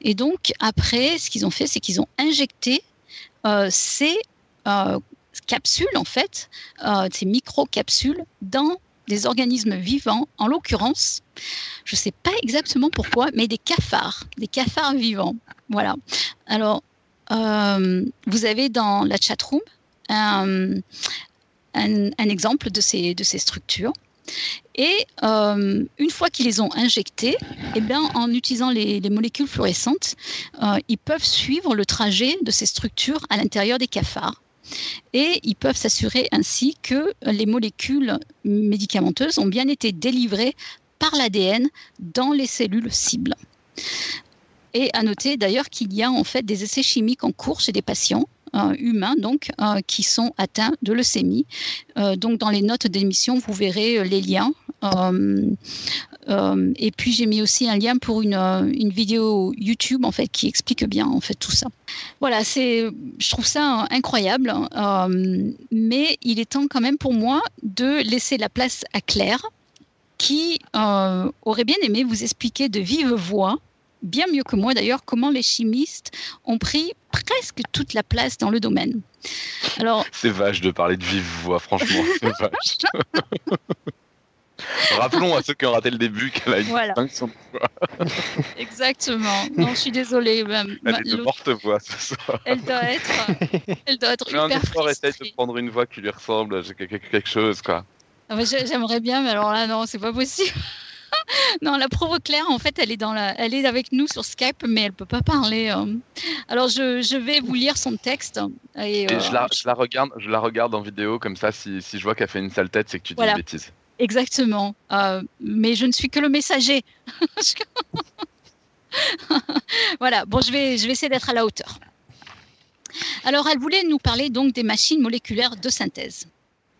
Et donc, après, ce qu'ils ont fait, c'est qu'ils ont injecté euh, ces euh, capsules, en fait, euh, ces micro-capsules, dans des organismes vivants, en l'occurrence, je ne sais pas exactement pourquoi, mais des cafards, des cafards vivants. Voilà. Alors, vous avez dans la chatroom un, un, exemple de ces, de ces structures. Et euh, une fois qu'ils les ont injectés, eh bien, en utilisant les, molécules fluorescentes, euh, ils peuvent suivre le trajet de ces structures à l'intérieur des cafards. Et ils peuvent s'assurer ainsi que les molécules médicamenteuses ont bien été délivrées par l'ADN dans les cellules cibles. Et à noter d'ailleurs qu'il y a en fait des essais chimiques en cours chez des patients humains donc euh, qui sont atteints de leucémie. Euh, donc dans les notes d'émission, vous verrez les liens. et puis j'ai mis aussi un lien pour une, une, vidéo YouTube en fait qui explique bien en fait tout ça. Voilà, c'est, je trouve ça incroyable, mais il est temps quand même pour moi de laisser la place à Claire, qui aurait bien aimé vous expliquer de vive voix bien mieux que moi d'ailleurs comment les chimistes ont pris presque toute la place dans le domaine.
Alors, c'est vache de parler de vive voix, franchement, c'est vache. Rappelons à ceux qui ont raté le début qu'elle a une voilà. de voix.
Exactement. Non, je suis désolée.
Elle est de morte voix ce soir.
Elle doit être, elle doit être
hyper un effort, essaye de prendre une voix qui lui ressemble, quelque chose quoi.
J'aimerais bien, mais alors là, non, c'est pas possible. non, la provo Claire, en fait, elle est, dans la, elle est avec nous sur Skype, mais elle peut pas parler. Euh. Alors, je, je, vais vous lire son texte.
Et, euh, je, la, je, la, regarde, je la regarde en vidéo, comme ça, si, si je vois qu'elle fait une sale tête, c'est que tu dis une bêtise.
Exactement. Euh, mais je ne suis que le messager. voilà, bon, je vais, je vais essayer d'être à la hauteur. Alors, elle voulait nous parler donc des machines moléculaires de synthèse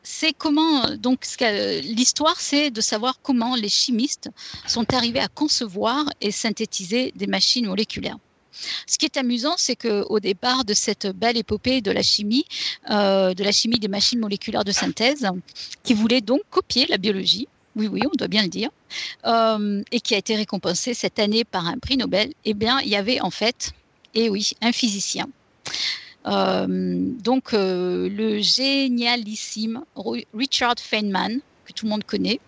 c'est comment donc l'histoire, c'est de savoir comment les chimistes sont arrivés à concevoir et synthétiser des machines moléculaires. Ce qui est amusant, c'est qu'au départ de cette belle épopée de la chimie, euh, de la chimie des machines moléculaires de synthèse, qui voulait donc copier la biologie, oui, oui, on doit bien le dire, euh, et qui a été récompensé cette année par un prix Nobel, eh bien, il y avait en fait, eh oui, un physicien donc euh, le génialissime Richard Feynman, que tout le monde connaît,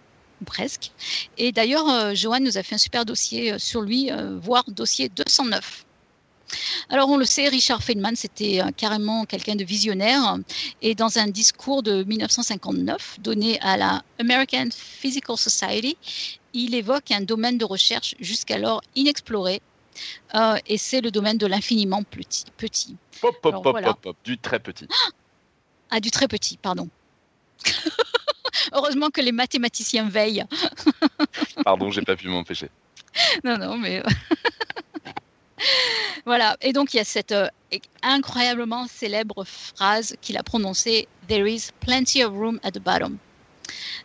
presque. Et d'ailleurs, euh, Johan nous a fait un super dossier sur lui, voire dossier 209. Alors on le sait, Richard Feynman, c'était carrément quelqu'un de visionnaire et dans un discours de 1959 donné à la American Physical Society, il évoque un domaine de recherche jusqu'alors inexploré euh, et c'est le domaine de l'infiniment petit. petit.
Pop, pop, pop, pop, pop, du très petit.
Ah, du très petit, pardon. Heureusement que les mathématiciens veillent.
pardon, j'ai pas pu m'empêcher.
Non, non, mais. voilà, et donc il y a cette euh, incroyablement célèbre phrase qu'il a prononcée There is plenty of room at the bottom.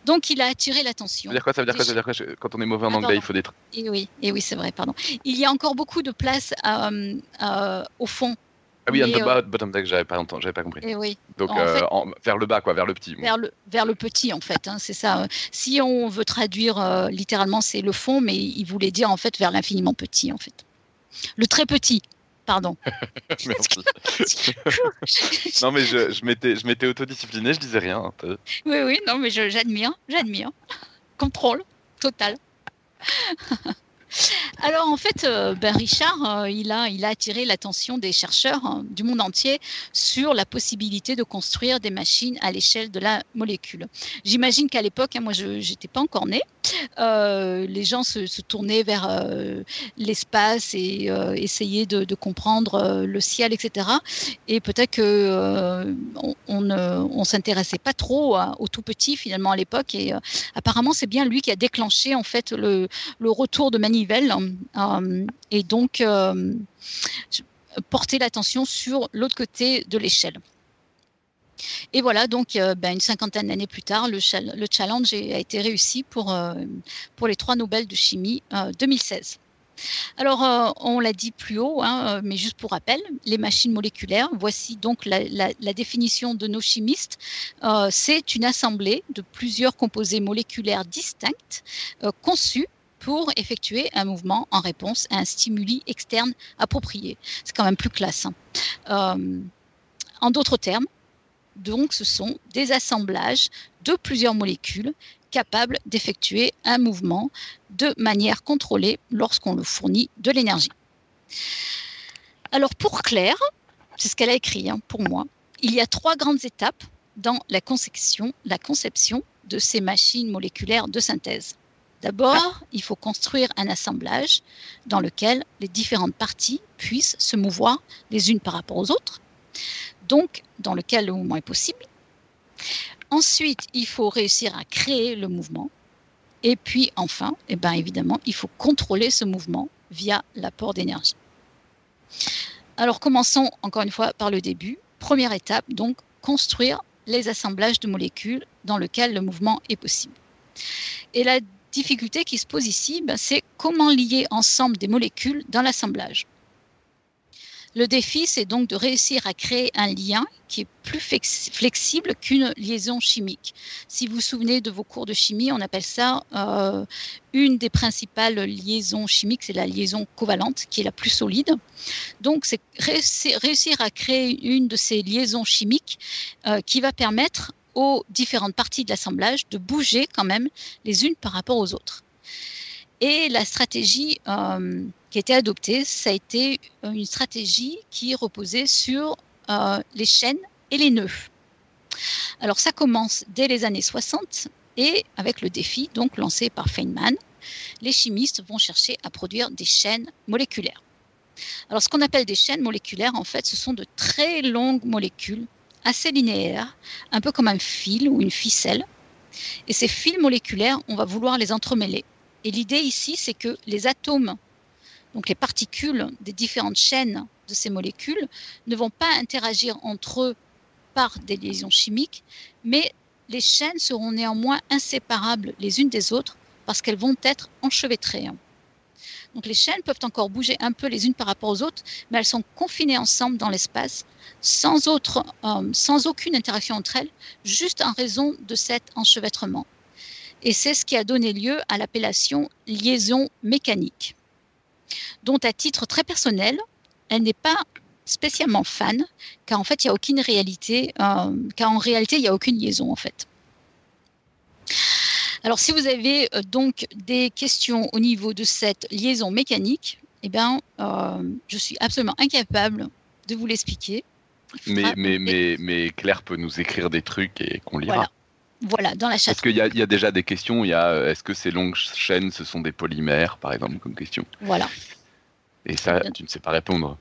Donc, il a attiré l'attention.
Ça veut dire quoi? Ça veut dire quoi, ça veut dire quoi? Quand on est mauvais en ah, anglais, il faut des.
Et oui, et oui, c'est vrai. Pardon. Il y a encore beaucoup de place euh, euh, au fond.
Ah oui, on the euh, bottom deck, j'avais pas j'avais pas compris.
Et oui.
Donc vers le bas, quoi, vers le petit.
Vers le, vers le petit, en fait, hein, c'est ça. Si on veut traduire littéralement, c'est le fond, mais il voulait dire en fait vers l'infiniment petit, en fait. Le très petit, Pardon.
non, mais je, je m'étais, je m'étais autodiscipliné, je disais rien.
Oui, oui, non, mais j'admire, j'admire. Contrôle total. Alors en fait, euh, ben Richard, euh, il, a, attiré l'attention des chercheurs hein, du monde entier sur la possibilité de construire des machines à l'échelle de la molécule. J'imagine qu'à l'époque, hein, moi je n'étais pas encore née, euh, les gens se, tournaient vers l'espace et essayaient de, comprendre le ciel, etc. Et peut-être que on, ne s'intéressait pas trop au tout petit finalement à l'époque. Et apparemment, c'est bien lui qui a déclenché en fait le, le retour de euh, et donc euh, porter l'attention sur l'autre côté de l'échelle. Et voilà, donc euh, ben, une cinquantaine d'années plus tard, le, le, challenge a été réussi pour, pour les trois Nobel de chimie 2016. Alors, on l'a dit plus haut, hein, mais juste pour rappel, les machines moléculaires, voici donc la définition de nos chimistes. c'est une assemblée de plusieurs composés moléculaires distincts conçus pour effectuer un mouvement en réponse à un stimuli externe approprié. C'est quand même plus classe. Hein. Euh, en d'autres termes, donc ce sont des assemblages de plusieurs molécules capables d'effectuer un mouvement de manière contrôlée lorsqu'on le fournit de l'énergie. Alors pour Claire, c'est ce qu'elle a écrit hein, pour moi, il y a trois grandes étapes dans la conception, la conception de ces machines moléculaires de synthèse. D'abord, il faut construire un assemblage dans lequel les différentes parties puissent se mouvoir les unes par rapport aux autres, donc dans lequel le mouvement est possible. Ensuite, il faut réussir à créer le mouvement. Et puis enfin, eh bien, évidemment, il faut contrôler ce mouvement via l'apport d'énergie. Alors commençons encore une fois par le début. Première étape, donc construire les assemblages de molécules dans lesquels le mouvement est possible. Et la difficulté qui se pose ici, ben, c'est comment lier ensemble des molécules dans l'assemblage. Le défi, c'est donc de réussir à créer un lien qui est plus flexible qu'une liaison chimique. Si vous vous souvenez de vos cours de chimie, on appelle ça euh, une des principales liaisons chimiques, c'est la liaison covalente qui est la plus solide. Donc, c'est réussir à créer une de ces liaisons chimiques euh, qui va permettre aux différentes parties de l'assemblage de bouger quand même les unes par rapport aux autres. Et la stratégie euh, qui a été adoptée, ça a été une stratégie qui reposait sur euh, les chaînes et les nœuds. Alors ça commence dès les années 60 et avec le défi donc lancé par Feynman, les chimistes vont chercher à produire des chaînes moléculaires. Alors ce qu'on appelle des chaînes moléculaires, en fait, ce sont de très longues molécules assez linéaires, un peu comme un fil ou une ficelle. Et ces fils moléculaires, on va vouloir les entremêler. Et l'idée ici, c'est que les atomes, donc les particules des différentes chaînes de ces molécules, ne vont pas interagir entre eux par des liaisons chimiques, mais les chaînes seront néanmoins inséparables les unes des autres parce qu'elles vont être enchevêtrées. Donc les chaînes peuvent encore bouger un peu les unes par rapport aux autres, mais elles sont confinées ensemble dans l'espace, euh, sans aucune interaction entre elles, juste en raison de cet enchevêtrement. Et c'est ce qui a donné lieu à l'appellation liaison mécanique, dont à titre très personnel, elle n'est pas spécialement fan, car en fait, il n'y a aucune réalité, euh, car en réalité, il n'y a aucune liaison en fait. Alors, si vous avez euh, donc des questions au niveau de cette liaison mécanique, eh bien, euh, je suis absolument incapable de vous l'expliquer.
Mais, mais, mais, mais, Claire peut nous écrire des trucs et qu'on lira.
Voilà, dans la chatte.
Parce qu'il y, y, a déjà des questions. Il y a euh, est-ce que ces longues chaînes, ce sont des polymères, par exemple, comme question?
Voilà.
Et ça, tu ne sais pas répondre.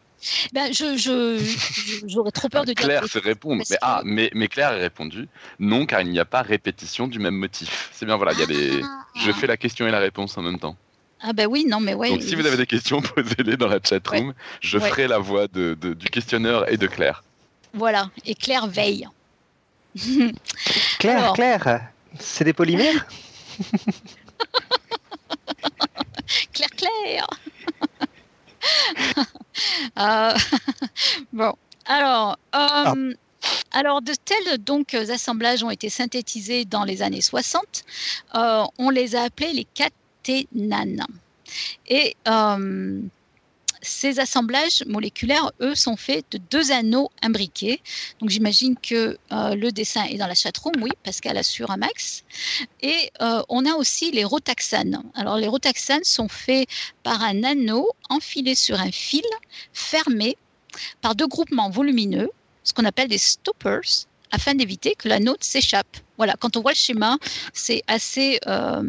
Ben, je, j'aurais trop peur de
dire. Claire sait répondre. Mais, ah, mais, mais, Claire a répondu non, car il n'y a pas répétition du même motif. C'est bien, voilà, il y a des. Ah. Je fais la question et la réponse en même temps.
Ah ben oui, non, mais ouais.
Donc si vous avez des questions, posez-les dans la chat room. Je ferai la voix de, du questionneur et de Claire.
Voilà, et Claire veille.
Claire, Claire, c'est des polymères?
Claire, Claire euh, Bon, alors, euh, ah. alors de tels donc assemblages ont été synthétisés dans les années 60. Euh, on les a appelés les caténanes. Et ces assemblages moléculaires, eux, sont faits de deux anneaux imbriqués. Donc j'imagine que euh, le dessin est dans la chatroom, oui, Pascal assure un max. Et euh, on a aussi les rotaxanes. Alors les rotaxanes sont faits par un anneau enfilé sur un fil fermé par deux groupements volumineux, ce qu'on appelle des stoppers, afin d'éviter que la note s'échappe. Voilà, quand on voit le schéma, c'est assez. Euh,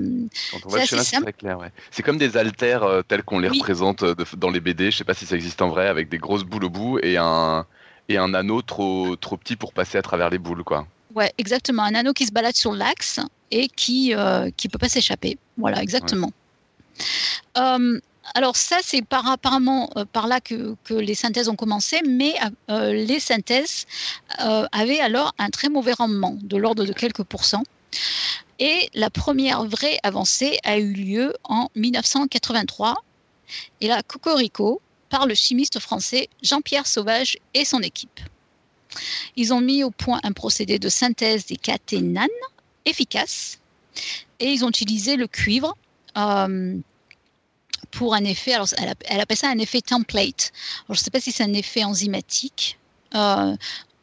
quand on voit le schéma, c'est très clair. C'est comme des haltères euh, tels qu'on les représente euh, dans les BD. Je ne sais pas si ça existe en vrai, avec des grosses boules au bout et un, et un anneau trop, trop petit pour passer à travers les boules. Quoi.
Ouais, exactement. Un anneau qui se balade sur l'axe et qui ne euh, qui peut pas s'échapper. Voilà, exactement. Ouais alors ça, c'est par, apparemment euh, par là que, les synthèses ont commencé, mais euh, les synthèses euh, avaient alors un très mauvais rendement, de l'ordre de quelques pourcents. Et la première vraie avancée a eu lieu en 1983. Et là, Cocorico, par le chimiste français Jean-Pierre Sauvage et son équipe. Ils ont mis au point un procédé de synthèse des caténanes efficace et ils ont utilisé le cuivre pour un effet, alors elle, appelle ça un effet template. je ne sais pas si c'est un effet enzymatique. Euh,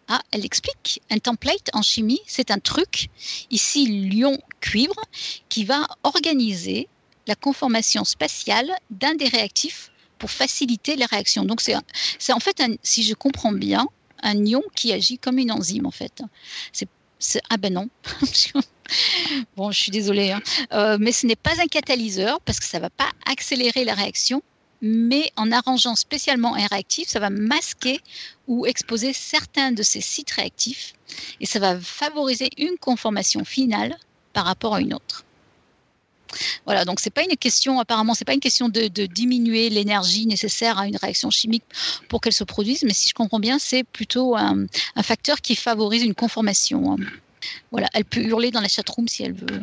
ah, elle explique. Un template en chimie, c'est un truc, ici lion cuivre, qui va organiser la conformation spatiale d'un des réactifs pour faciliter les réactions. Donc c'est en fait, si je comprends bien, un ion qui agit comme une enzyme en fait. C'est ah ben non. bon, je suis désolée, hein. euh, mais ce n'est pas un catalyseur parce que ça ne va pas accélérer la réaction, mais en arrangeant spécialement un réactif, ça va masquer ou exposer certains de ces sites réactifs et ça va favoriser une conformation finale par rapport à une autre. Voilà, donc c'est pas une question, apparemment, c'est pas une question de, diminuer l'énergie nécessaire à une réaction chimique pour qu'elle se produise, mais si je comprends bien, c'est plutôt un, facteur qui favorise une conformation. Voilà, elle peut hurler dans la chatroom si elle veut.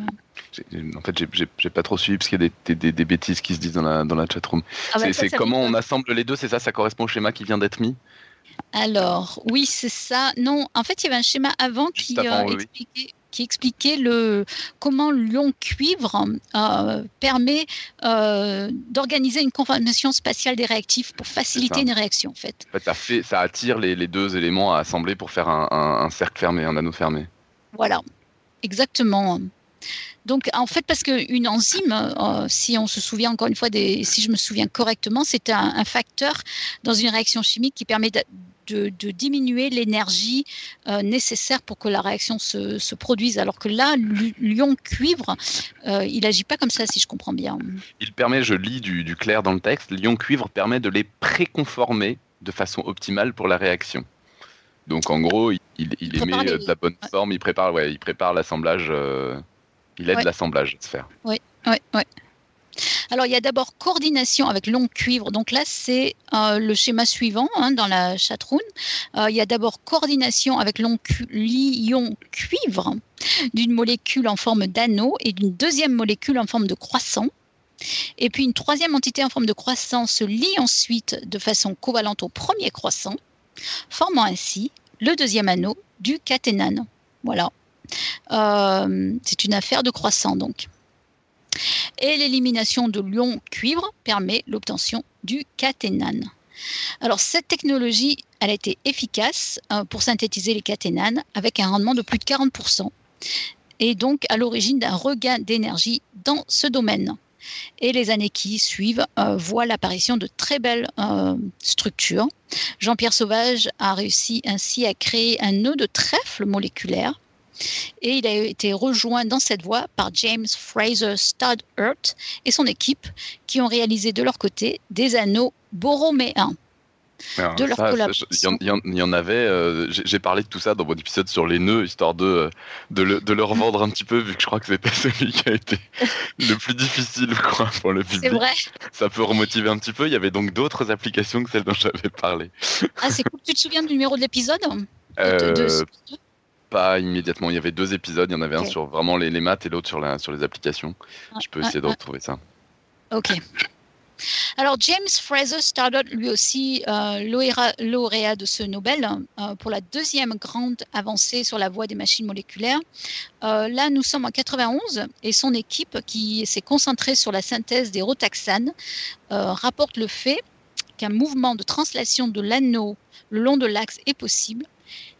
En fait, j'ai pas trop suivi parce qu'il y a des, des, des, bêtises qui se disent dans la, dans la chatroom. Ah bah c'est comment on assemble les deux, c'est ça Ça correspond au schéma qui vient d'être mis?
Alors, oui, c'est ça. Non, en fait, il y avait un schéma avant, qui, euh, expliquait, qui, expliquait, le, comment l'ion cuivre euh, permet euh, d'organiser une conformation spatiale des réactifs pour faciliter une réaction. En fait,
en fait ça, fait, ça attire les, les, deux éléments à assembler pour faire un, un cercle fermé, un anneau fermé.
Voilà, exactement. Donc, en fait, parce qu'une enzyme, euh, si on se souvient encore une fois, si je me souviens correctement, c'est un, facteur dans une réaction chimique qui permet de, diminuer l'énergie euh, nécessaire pour que la réaction se, produise. Alors que là, l'ion cuivre, euh, il n'agit pas comme ça, si je comprends bien.
Il permet, je lis du, clair dans le texte, l'ion cuivre permet de les préconformer de façon optimale pour la réaction. Donc en gros, il, il, émet de la bonne forme, il prépare, ouais, il prépare l'assemblage. Il aide l'assemblage de se faire.
Oui, oui, oui. Alors, il y a d'abord coordination avec long cuivre. Donc là, c'est euh, le schéma suivant hein, dans la chatroom. Euh, il y a d'abord coordination avec l'ion cuivre d'une molécule en forme d'anneau et d'une deuxième molécule en forme de croissant. Et puis une troisième entité en forme de croissant se lie ensuite de façon covalente au premier croissant, formant ainsi le deuxième anneau du caténane. Voilà. Euh, c'est une affaire de croissant donc. Et l'élimination de l'ion cuivre permet l'obtention du caténane. Alors cette technologie, elle a été efficace euh, pour synthétiser les caténanes avec un rendement de plus de 40% et donc à l'origine d'un regain d'énergie dans ce domaine. Et les années qui suivent euh, voient l'apparition de très belles structures. Jean-Pierre Sauvage a réussi ainsi à créer un nœud de trèfle moléculaire et il a été rejoint dans cette voie par James Fraser Stoddart et son équipe qui ont réalisé de leur côté des anneaux boroméens.
De leur collaboration. Il y, en avait, euh, j'ai parlé de tout ça dans mon épisode sur les nœuds, histoire de, euh, de, le, de leur vendre un petit peu, vu que je crois que c'était celui qui a été le plus difficile quoi, pour le public. C'est vrai. Ça peut remotiver un petit peu. Il y avait donc d'autres applications que celles dont j'avais parlé.
Ah, c'est cool. Tu te souviens du numéro de l'épisode?
Euh, pas immédiatement. Il y avait deux épisodes. Il y en avait un sur vraiment les, les maths et l'autre sur, la, sur les applications. Ah, je peux essayer de retrouver ça.
Ok. Alors James Fraser Stoddart, lui aussi euh, lauréat de ce Nobel euh, pour la deuxième grande avancée sur la voie des machines moléculaires. Euh, là, nous sommes en 91 et son équipe, qui s'est concentrée sur la synthèse des rotaxanes, rapporte le fait qu'un mouvement de translation de l'anneau le long de l'axe est possible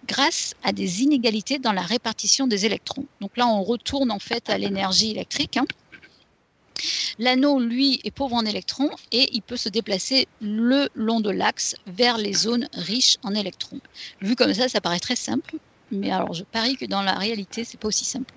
grâce à des inégalités dans la répartition des électrons. Donc là, on retourne en fait à l'énergie électrique. Hein. L'anneau, lui, est pauvre en électrons et il peut se déplacer le long de l'axe vers les zones riches en électrons. Vu comme ça, ça paraît très simple, mais alors je parie que dans la réalité, c'est pas aussi simple.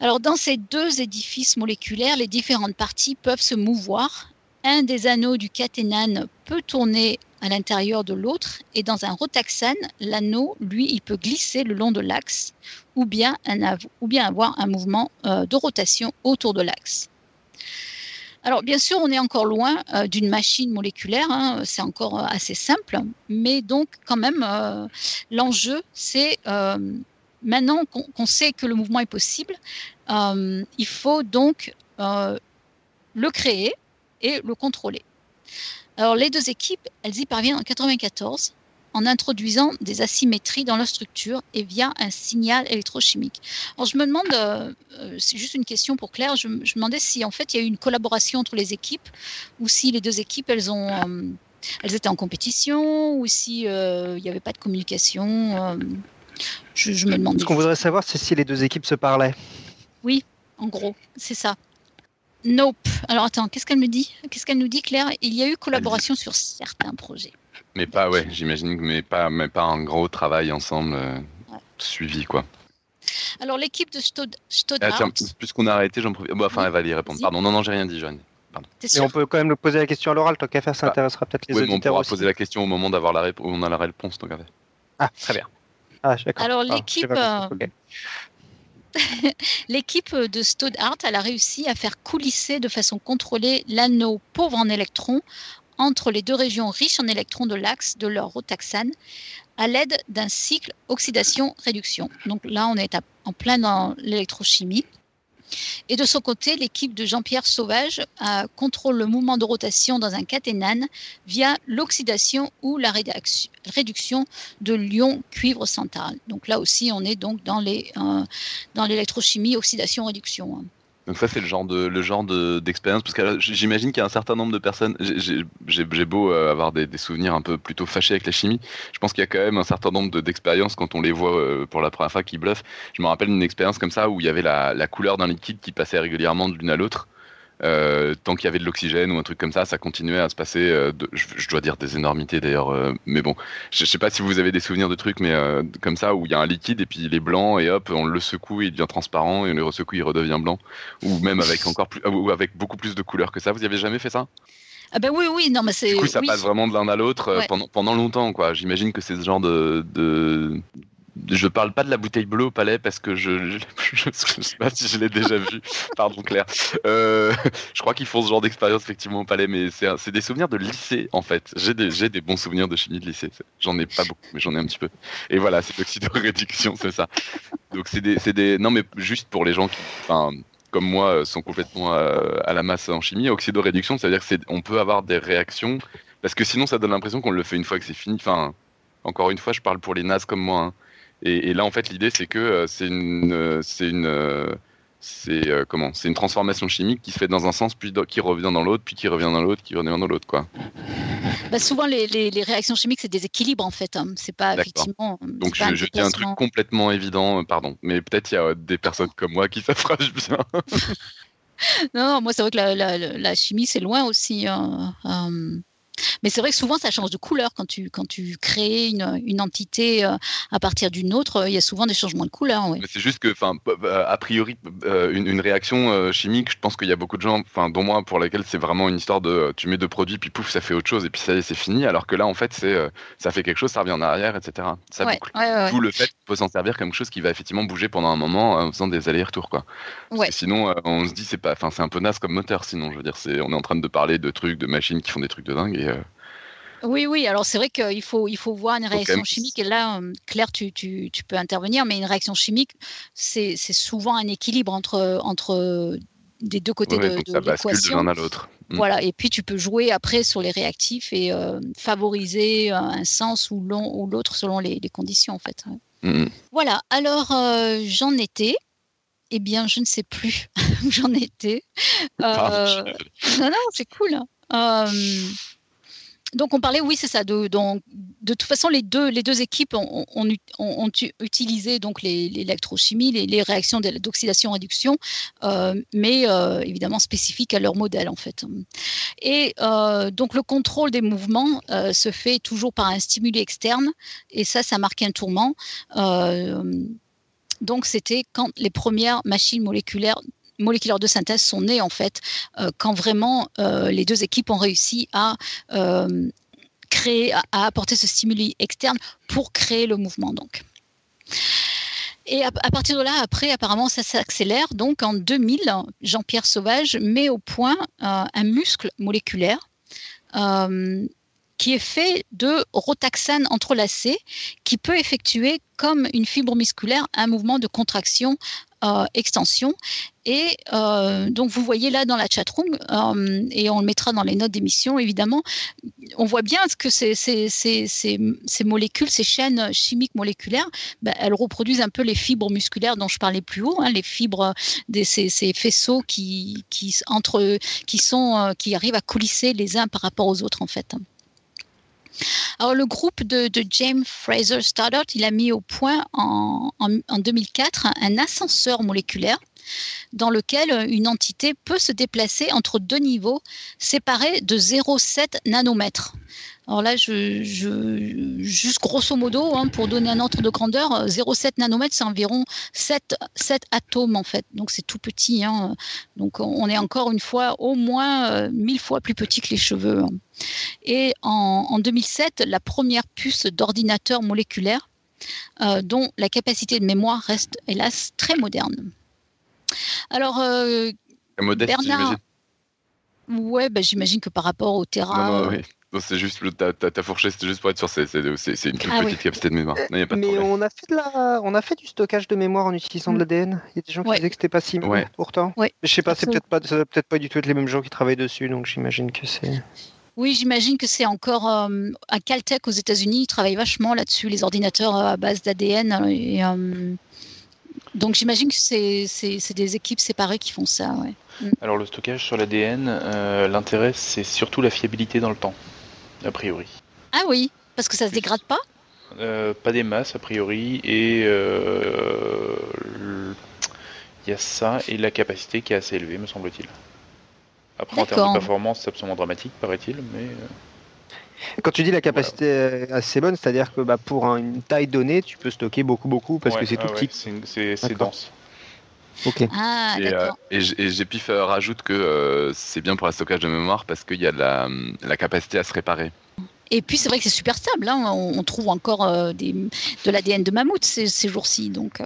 Alors dans ces deux édifices moléculaires, les différentes parties peuvent se mouvoir. Un des anneaux du caténane peut tourner à l'intérieur de l'autre. Et dans un rotaxane, l'anneau, lui, il peut glisser le long de l'axe ou, bien avoir un mouvement euh, de rotation autour de l'axe. Alors bien sûr, on est encore loin euh, d'une machine moléculaire, hein, c'est encore euh, assez simple, mais donc quand même, l'enjeu, c'est maintenant qu'on sait que le mouvement est possible, il faut donc le créer et le contrôler. Alors les deux équipes, elles y parviennent en 94 en introduisant des asymétries dans leur structure et via un signal électrochimique. Alors je me demande, euh, euh, c'est juste une question pour Claire, je, me demandais si en fait il y a eu une collaboration entre les équipes ou si les deux équipes elles ont, euh, elles étaient en compétition ou si il n'y avait pas de communication. Je, je, me demande.
Ce qu'on voudrait savoir, c'est si les deux équipes se parlaient.
Oui, en gros, c'est ça. Nope. Alors attends, qu'est-ce qu'elle me dit? Qu'est-ce qu'elle nous dit, Claire? Il y a eu collaboration sur certains projets.
Mais pas, ouais, j'imagine, mais pas, mais pas un gros travail ensemble euh, suivi, quoi.
Alors l'équipe de Stod
Ah, tiens, puisqu'on a arrêté, j'en profite. Bon, enfin, elle va y répondre. Pardon, non, non, j'ai rien dit, Joanne. Pardon.
Et on peut quand même le poser la question à l'oral, tant qu'à faire, ça ah. intéressera peut-être les oui, auditeurs.
on pourra poser la question au moment d'avoir la réponse, où on a la réponse, tant qu'à faire.
Ah, très bien. Ah,
Alors ah, l'équipe, L'équipe de Stoddart, a réussi à faire coulisser de façon contrôlée l'anneau pauvre en électrons entre les deux régions riches en électrons de l'axe de leur rotaxane à l'aide d'un cycle oxydation-réduction. Donc là, on est en plein dans l'électrochimie. Et de son côté, l'équipe de Jean-Pierre Sauvage contrôle le mouvement de rotation dans un caténane via l'oxydation ou la réduction de l'ion cuivre central. Donc là aussi, on est donc dans euh, l'électrochimie oxydation-réduction.
Donc ça c'est le genre de le genre d'expérience parce que j'imagine qu'il y a un certain nombre de personnes. J'ai beau euh, avoir des, souvenirs un peu plutôt fâchés avec la chimie, je pense qu'il y a quand même un certain nombre d'expériences quand on les voit euh, pour la première fois qui bluffent. Je me rappelle une expérience comme ça où il y avait la couleur d'un liquide qui passait régulièrement de l'une à l'autre. Euh, tant qu'il y avait de l'oxygène ou un truc comme ça, ça continuait à se passer. Euh, je, dois dire des énormités d'ailleurs, euh, mais bon, je, sais pas si vous avez des souvenirs de trucs, mais comme ça où il y a un liquide et puis il est blanc et hop, on le secoue, il devient transparent et on le ressecoue, il redevient blanc, ou même avec encore plus, ou avec beaucoup plus de couleurs que ça. Vous y avez jamais fait ça?
Ah ben oui, oui, non, mais c'est.
Du coup, ça passe vraiment de l'un à l'autre pendant, pendant longtemps, quoi. J'imagine que c'est ce genre de, de, je parle pas de la bouteille bleue au palais parce que je ne sais pas si je l'ai déjà vu. Pardon Claire. Euh, je crois qu'ils font ce genre d'expérience effectivement au palais, mais c'est des souvenirs de lycée en fait. J'ai des, bons souvenirs de chimie de lycée. J'en ai pas beaucoup, mais j'en ai un petit peu. Et voilà, c'est l'oxydoréduction, c'est ça. Donc c'est des, non mais juste pour les gens qui, comme moi, sont complètement à, la masse en chimie. Oxydoréduction, c'est-à-dire qu'on peut avoir des réactions parce que sinon ça donne l'impression qu'on le fait une fois que c'est fini. Enfin, encore une fois, je parle pour les nazes comme moi. Hein. Et, là, en fait, l'idée, c'est que euh, c'est une, euh, c'est une, euh, c'est comment C'est une transformation chimique qui se fait dans un sens, puis qui revient dans l'autre, puis qui revient dans l'autre, qui revient dans l'autre, quoi.
Bah souvent, les, les, réactions chimiques, c'est des équilibres en fait. Hein. C'est pas effectivement.
Donc je, je dis un truc complètement évident, pardon, mais peut-être il y a des personnes comme moi qui s'affragent bien.
non, moi c'est vrai que la, la, la chimie c'est loin aussi. Hein. Mais c'est vrai que souvent, ça change de couleur quand tu, quand tu crées une, une entité euh, à partir d'une autre. Il y a souvent des changements de couleur.
C'est juste que, a priori, euh, une, une réaction euh, chimique, je pense qu'il y a beaucoup de gens, dont moi, pour lesquels c'est vraiment une histoire de tu mets deux produits, puis pouf, ça fait autre chose, et puis ça y est, c'est fini. Alors que là, en fait, c'est ça fait quelque chose, ça revient en arrière, etc. Ça boucle. Tout le fait qu'on peut s'en servir comme chose qui va effectivement bouger pendant un moment en faisant des allers-retours. Quoi. sinon, on se dit, c'est pas, c'est un peu naze comme moteur, sinon, je veux dire, on est en train de parler de trucs, de machines qui font des trucs de dingue. Et,
oui, oui. Alors c'est vrai qu'il faut, il faut voir une réaction chimique. Et là, euh, Claire, tu, tu, tu, peux intervenir, mais une réaction chimique, c'est souvent un équilibre entre, entre des deux côtés de, de l'équation.
l'un à l'autre.
Mm. Voilà. Et puis tu peux jouer après sur les réactifs et euh, favoriser un sens ou l'autre selon les, conditions en fait. Mm, mm. Voilà. Alors j'en étais eh bien, je ne sais plus où j'en étais. Euh, non, non, c'est cool. Donc on parlait, oui, c'est ça. De, de toute façon, les deux, les deux équipes ont, utilisé donc l'électrochimie, les, les, réactions d'oxydation-réduction, euh, mais euh, évidemment spécifiques à leur modèle en fait. Et euh, donc le contrôle des mouvements se fait toujours par un stimuli externe, et ça, ça marque un tourment. donc c'était quand les premières machines moléculaires moléculaires de synthèse sont nées en fait euh, quand vraiment euh, les deux équipes ont réussi à euh, créer, à, apporter ce stimuli externe pour créer le mouvement donc. Et à, partir de là, après, apparemment, ça s'accélère. Donc, en 2000, Jean-Pierre Sauvage met au point un muscle moléculaire qui est fait de rotaxane entrelacé, qui peut effectuer comme une fibre musculaire un mouvement de contraction euh, extension. Et euh, donc, vous voyez là dans la chatroom, euh, et on le mettra dans les notes d'émission, évidemment, on voit bien que ces, molécules, ces chaînes chimiques moléculaires, ben, elles reproduisent un peu les fibres musculaires dont je parlais plus haut, hein, les fibres, des, ces, faisceaux qui, entre, qui, sont, qui arrivent à coulisser les uns par rapport aux autres, en fait. Alors, le groupe de, James Fraser Stoddart, il a mis au point en, en 2004 un ascenseur moléculaire dans lequel une entité peut se déplacer entre deux niveaux séparés de 0,7 nanomètres. Alors là, je, juste grosso modo, hein, pour donner un ordre de grandeur, 0,7 nanomètres, c'est environ 7, 7, atomes en fait. Donc c'est tout petit. Hein. Donc on est encore une fois au moins 1000 euh, fois plus petit que les cheveux. Hein. Et en, 2007, la première puce d'ordinateur moléculaire, euh, dont la capacité de mémoire reste hélas très moderne. Alors, euh,
Bernard,
Ouais, bah, j'imagine que par rapport au terrain.
Non, non, c'est juste le, ta, ta, fourchette, c'est juste pour être sûr, c'est une toute ah petite capacité de mémoire. Non, y a pas
mais on a fait de la, on a fait du stockage de mémoire en utilisant de mm. l'ADN. Il y a des gens qui disaient que c'était pas si mal pourtant.
Ouais.
Je sais pas, c'est peut-être pas, peut-être pas du tout être les mêmes gens qui travaillent dessus, donc j'imagine que c'est.
Oui, j'imagine que c'est encore euh, à Caltech aux États-Unis, ils travaillent vachement là-dessus, les ordinateurs à base d'ADN. Euh, donc j'imagine que c'est des équipes séparées qui font ça.
Mm. Alors le stockage sur l'ADN, euh, l'intérêt c'est surtout la fiabilité dans le temps, a priori.
Ah oui, parce que ça se dégrade pas?
Pas des masses a priori, et il y a ça et la capacité qui est assez élevée me semble-t-il. Après, en termes de performance, c'est absolument dramatique, paraît-il, mais. Euh,
Quand tu dis la capacité est assez bonne, c'est-à-dire que bah, pour une taille donnée, tu peux stocker beaucoup, beaucoup parce que c'est tout petit.
C'est dense.
Ok.
Ah, et, euh,
et, GPIF euh, rajoute que c'est bien pour le stockage de mémoire parce qu'il y a la, la, capacité à se réparer.
Et puis c'est vrai que c'est super stable. Hein. On, trouve encore des, de l'ADN de mammouth ces, ces jours-ci. Donc.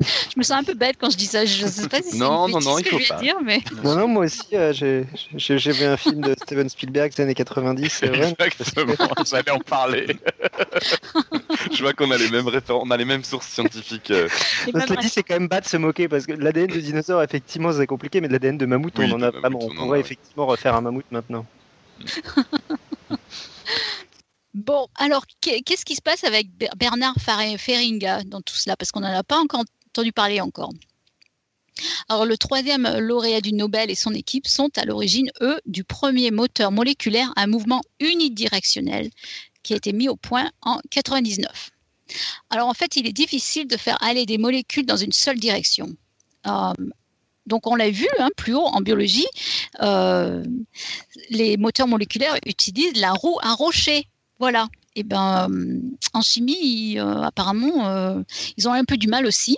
je me sens un peu bête quand je dis ça. Je ne sais pas si c'est non, non, non, il faut pas. Dire, mais...
Non, non, moi aussi, euh, j'ai vu un film de Steven Spielberg des années 90. C'est vrai.
Exactement, j'allais en parler. je vois qu'on a les mêmes références, on a les mêmes sources scientifiques. Euh.
Je dit, c'est quand même bas de se moquer parce que l'ADN de dinosaure, effectivement, c'est compliqué, mais de l'ADN de mammouth, on en a vraiment. On, pourrait effectivement refaire un mammouth maintenant.
Bon, alors qu'est-ce qui se passe avec Bernard Feringa dans tout cela? Parce qu'on n'en a pas encore entendu parler encore. Alors, le troisième lauréat du Nobel et son équipe sont à l'origine, eux, du premier moteur moléculaire à mouvement unidirectionnel qui a été mis au point en 99. Alors, en fait, il est difficile de faire aller des molécules dans une seule direction. Euh, donc, on l'a vu hein, plus haut en biologie, euh, les moteurs moléculaires utilisent la roue à rocher. Voilà. Et ben, euh, en chimie, apparemment, ils ont un peu du mal aussi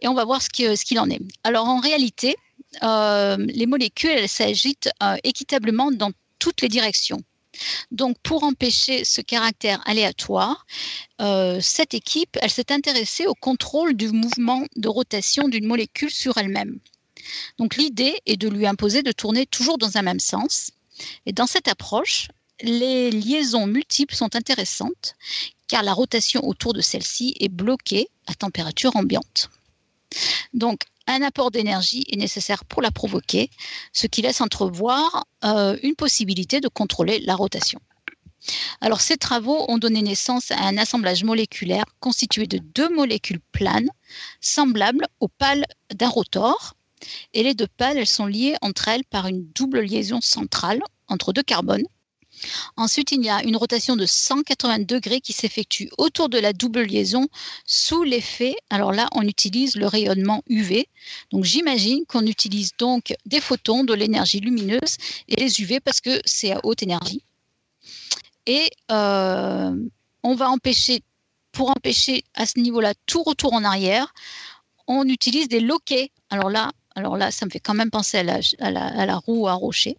et on va voir ce qu'il en est. Alors en réalité, euh, les molécules, elles s'agitent euh, équitablement dans toutes les directions. Donc, pour empêcher ce caractère aléatoire, euh, cette équipe, elle s'est intéressée au contrôle du mouvement de rotation d'une molécule sur elle-même. Donc, l'idée est de lui imposer de tourner toujours dans un même sens. Et dans cette approche, les liaisons multiples sont intéressantes car la rotation autour de celle-ci est bloquée à température ambiante. Donc, un apport d'énergie est nécessaire pour la provoquer, ce qui laisse entrevoir euh, une possibilité de contrôler la rotation. Alors, ces travaux ont donné naissance à un assemblage moléculaire constitué de deux molécules planes, semblables aux pales d'un rotor. Et les deux pales, elles sont liées entre elles par une double liaison centrale entre deux carbones Ensuite, il y a une rotation de 180 degrés qui s'effectue autour de la double liaison sous l'effet. Alors là, on utilise le rayonnement UV. Donc j'imagine qu'on utilise donc des photons, de l'énergie lumineuse et les UV parce que c'est à haute énergie. Et euh, on va empêcher, pour empêcher à ce niveau-là tout retour en arrière, on utilise des loquets. Alors là, alors là, ça me fait quand même penser à la, à la roue à rocher.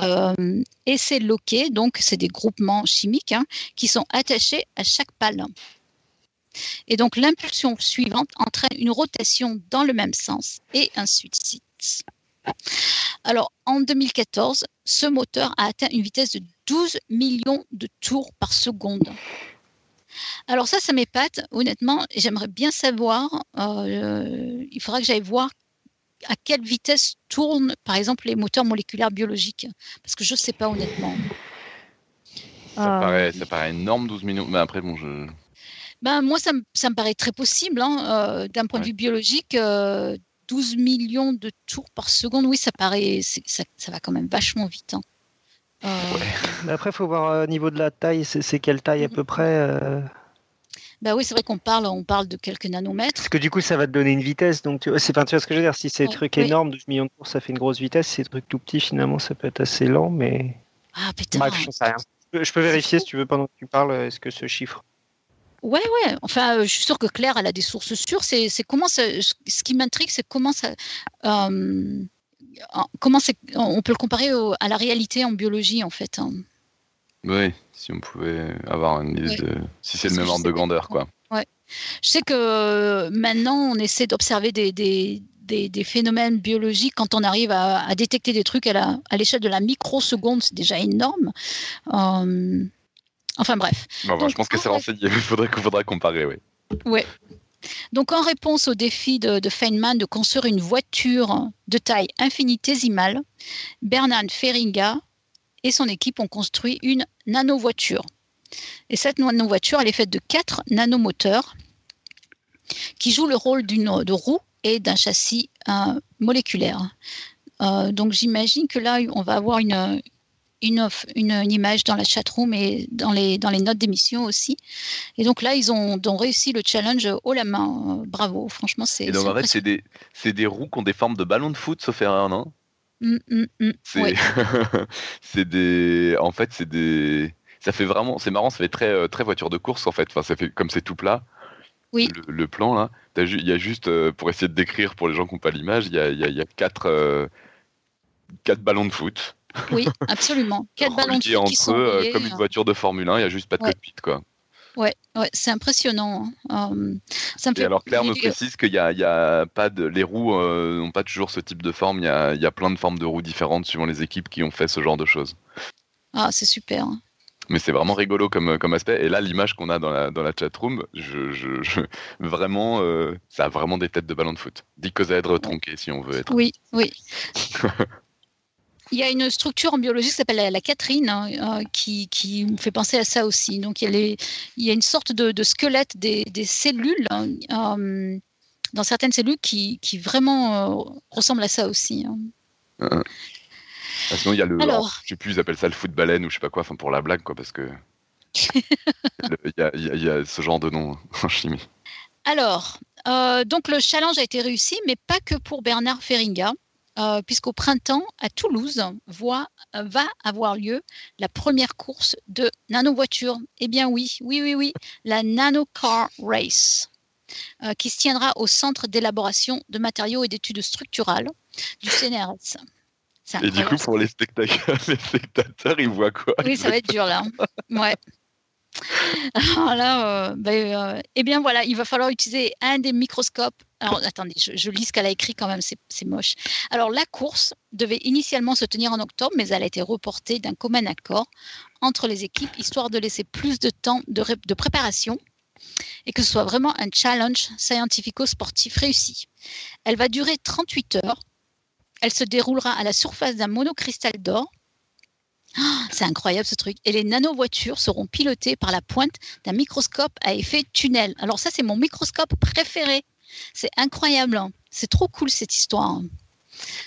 Euh, et c'est loqué, donc c'est des groupements chimiques hein, qui sont attachés à chaque pale. Et donc l'impulsion suivante entraîne une rotation dans le même sens et ainsi de suite. Alors en 2014, ce moteur a atteint une vitesse de 12 millions de tours par seconde. Alors ça, ça m'épate, honnêtement. J'aimerais bien savoir, euh, il faudra que j'aille voir à quelle vitesse tournent, par exemple, les moteurs moléculaires biologiques? Parce que je ne sais pas honnêtement.
Ça, paraît, ça paraît énorme, 12 millions. Mais après, bon, je.
Ben, moi, ça me, ça me paraît très possible. Hein, euh, D'un point de vue biologique, 12 euh, millions de tours par seconde, oui, ça paraît. Ça, ça, va quand même vachement vite. Hein.
Euh... Après, il faut voir au niveau de la taille, c'est quelle taille à peu près euh?
Bah oui, c'est vrai qu'on parle, on parle de quelques nanomètres.
Parce que du coup, ça va te donner une vitesse. Donc, tu vois, c'est, tu vois ce que je veux dire. Si c'est des trucs énormes, 12 millions de tours, ça fait une grosse vitesse. Si c'est des trucs tout petits, finalement, ça peut être assez lent, mais.
Ah putain.
Bref, je sais rien. Je peux vérifier si tu veux pendant que tu parles. Est-ce que ce chiffre
Ouais, ouais. Enfin, euh, je suis sûre que Claire, elle a des sources sûres. C'est, comment ça, ce qui m'intrigue, c'est comment ça, euh, comment c'est, on peut le comparer à la réalité en biologie, en fait. Hein.
Oui, si on pouvait avoir une idée de. Si c'est le même ordre de grandeur, quoi.
Ouais. Je sais que euh, maintenant, on essaie d'observer des, des, des, phénomènes biologiques quand on arrive à, détecter des trucs à l'échelle de la microseconde, c'est déjà énorme. Euh, enfin bref.
je pense que c'est renseigné, il faudrait, faudra comparer, oui.
Ouais. Donc en réponse au défi de, de, Feynman de construire une voiture de taille infinitésimale, Bernard Feringa et son équipe ont construit une nanovoiture. Et cette nanovoiture, elle est faite de quatre nanomoteurs qui jouent le rôle d'une de roue et d'un châssis euh, moléculaire. Euh, donc j'imagine que là, on va avoir une, une, une, image dans la chatroom et dans les, dans les notes d'émission aussi. Et donc là, ils ont, ont réussi le challenge haut la main. Bravo, franchement, c'est.
Et donc en fait, c'est des, des, roues qui ont des formes de ballons de foot, sauf erreur, non?
Mmh, mmh, mmh.
c'est des. En fait, c'est des. Ça fait vraiment. C'est marrant, ça fait très, euh, très voiture de course en fait. Enfin, ça fait comme c'est tout plat.
Oui.
Le, plan là, il y a juste, euh, pour essayer de décrire pour les gens qui n'ont pas l'image, il y a, y a, quatre, euh, quatre ballons de foot.
Oui, absolument. Quatre ballons de foot
entre qui sont comme une voiture de Formule 1, il n'y a juste pas de cockpit quoi.
Ouais, ouais c'est impressionnant. Hein.
ça me Et alors Claire me précise qu'il y a, y a, pas de, les roues n'ont pas toujours ce type de forme. Il y a, y a, plein de formes de roues différentes suivant les équipes qui ont fait ce genre de choses.
Ah, c'est super. Hein
mais c'est vraiment rigolo comme, comme aspect. Et là, l'image qu'on a dans la, dans la chatroom, je, je, vraiment, euh, ça a vraiment des têtes de ballon de foot. Dicosèdre tronqué, si on veut être.
Oui, oui. il y a une structure en biologie qui s'appelle la, Catherine, hein, euh, qui, qui, me fait penser à ça aussi. Donc, il y a, il y a une sorte de, de squelette des, des cellules, hein, euh, dans certaines cellules, qui, qui vraiment ressemblent à ça aussi. Hein.
Ah, sinon, il y a le. Alors, je sais plus, ils appellent ça le foot baleine ou je sais pas quoi, enfin pour la blague, quoi, parce que. Il y, y, a ce genre de nom en chimie.
Alors, euh, donc le challenge a été réussi, mais pas que pour Bernard Feringa, euh, puisqu'au printemps, à Toulouse, voit, euh, va avoir lieu la première course de nano-voiture. Eh bien oui, oui, oui, oui, la Nano Car Race, euh, qui se tiendra au Centre d'élaboration de matériaux et d'études structurales du CNRS.
Et du coup, pour les spectateurs, les spectateurs, ils voient quoi?
Oui, ça va être dur là. Ouais. Alors là, euh, ben, euh, eh bien voilà, il va falloir utiliser un des microscopes. Alors attendez, je, lis ce qu'elle a écrit quand même, c'est moche. Alors la course devait initialement se tenir en octobre, mais elle a été reportée d'un commun accord entre les équipes, histoire de laisser plus de temps de, de préparation et que ce soit vraiment un challenge scientifico-sportif réussi. Elle va durer 38 heures elle se déroulera à la surface d'un monocristal d'or. Ah, c'est incroyable ce truc. Et les nanovoitures seront pilotées par la pointe d'un microscope à effet tunnel. Alors ça, c'est mon microscope préféré. C'est incroyable. Hein. C'est trop cool cette histoire.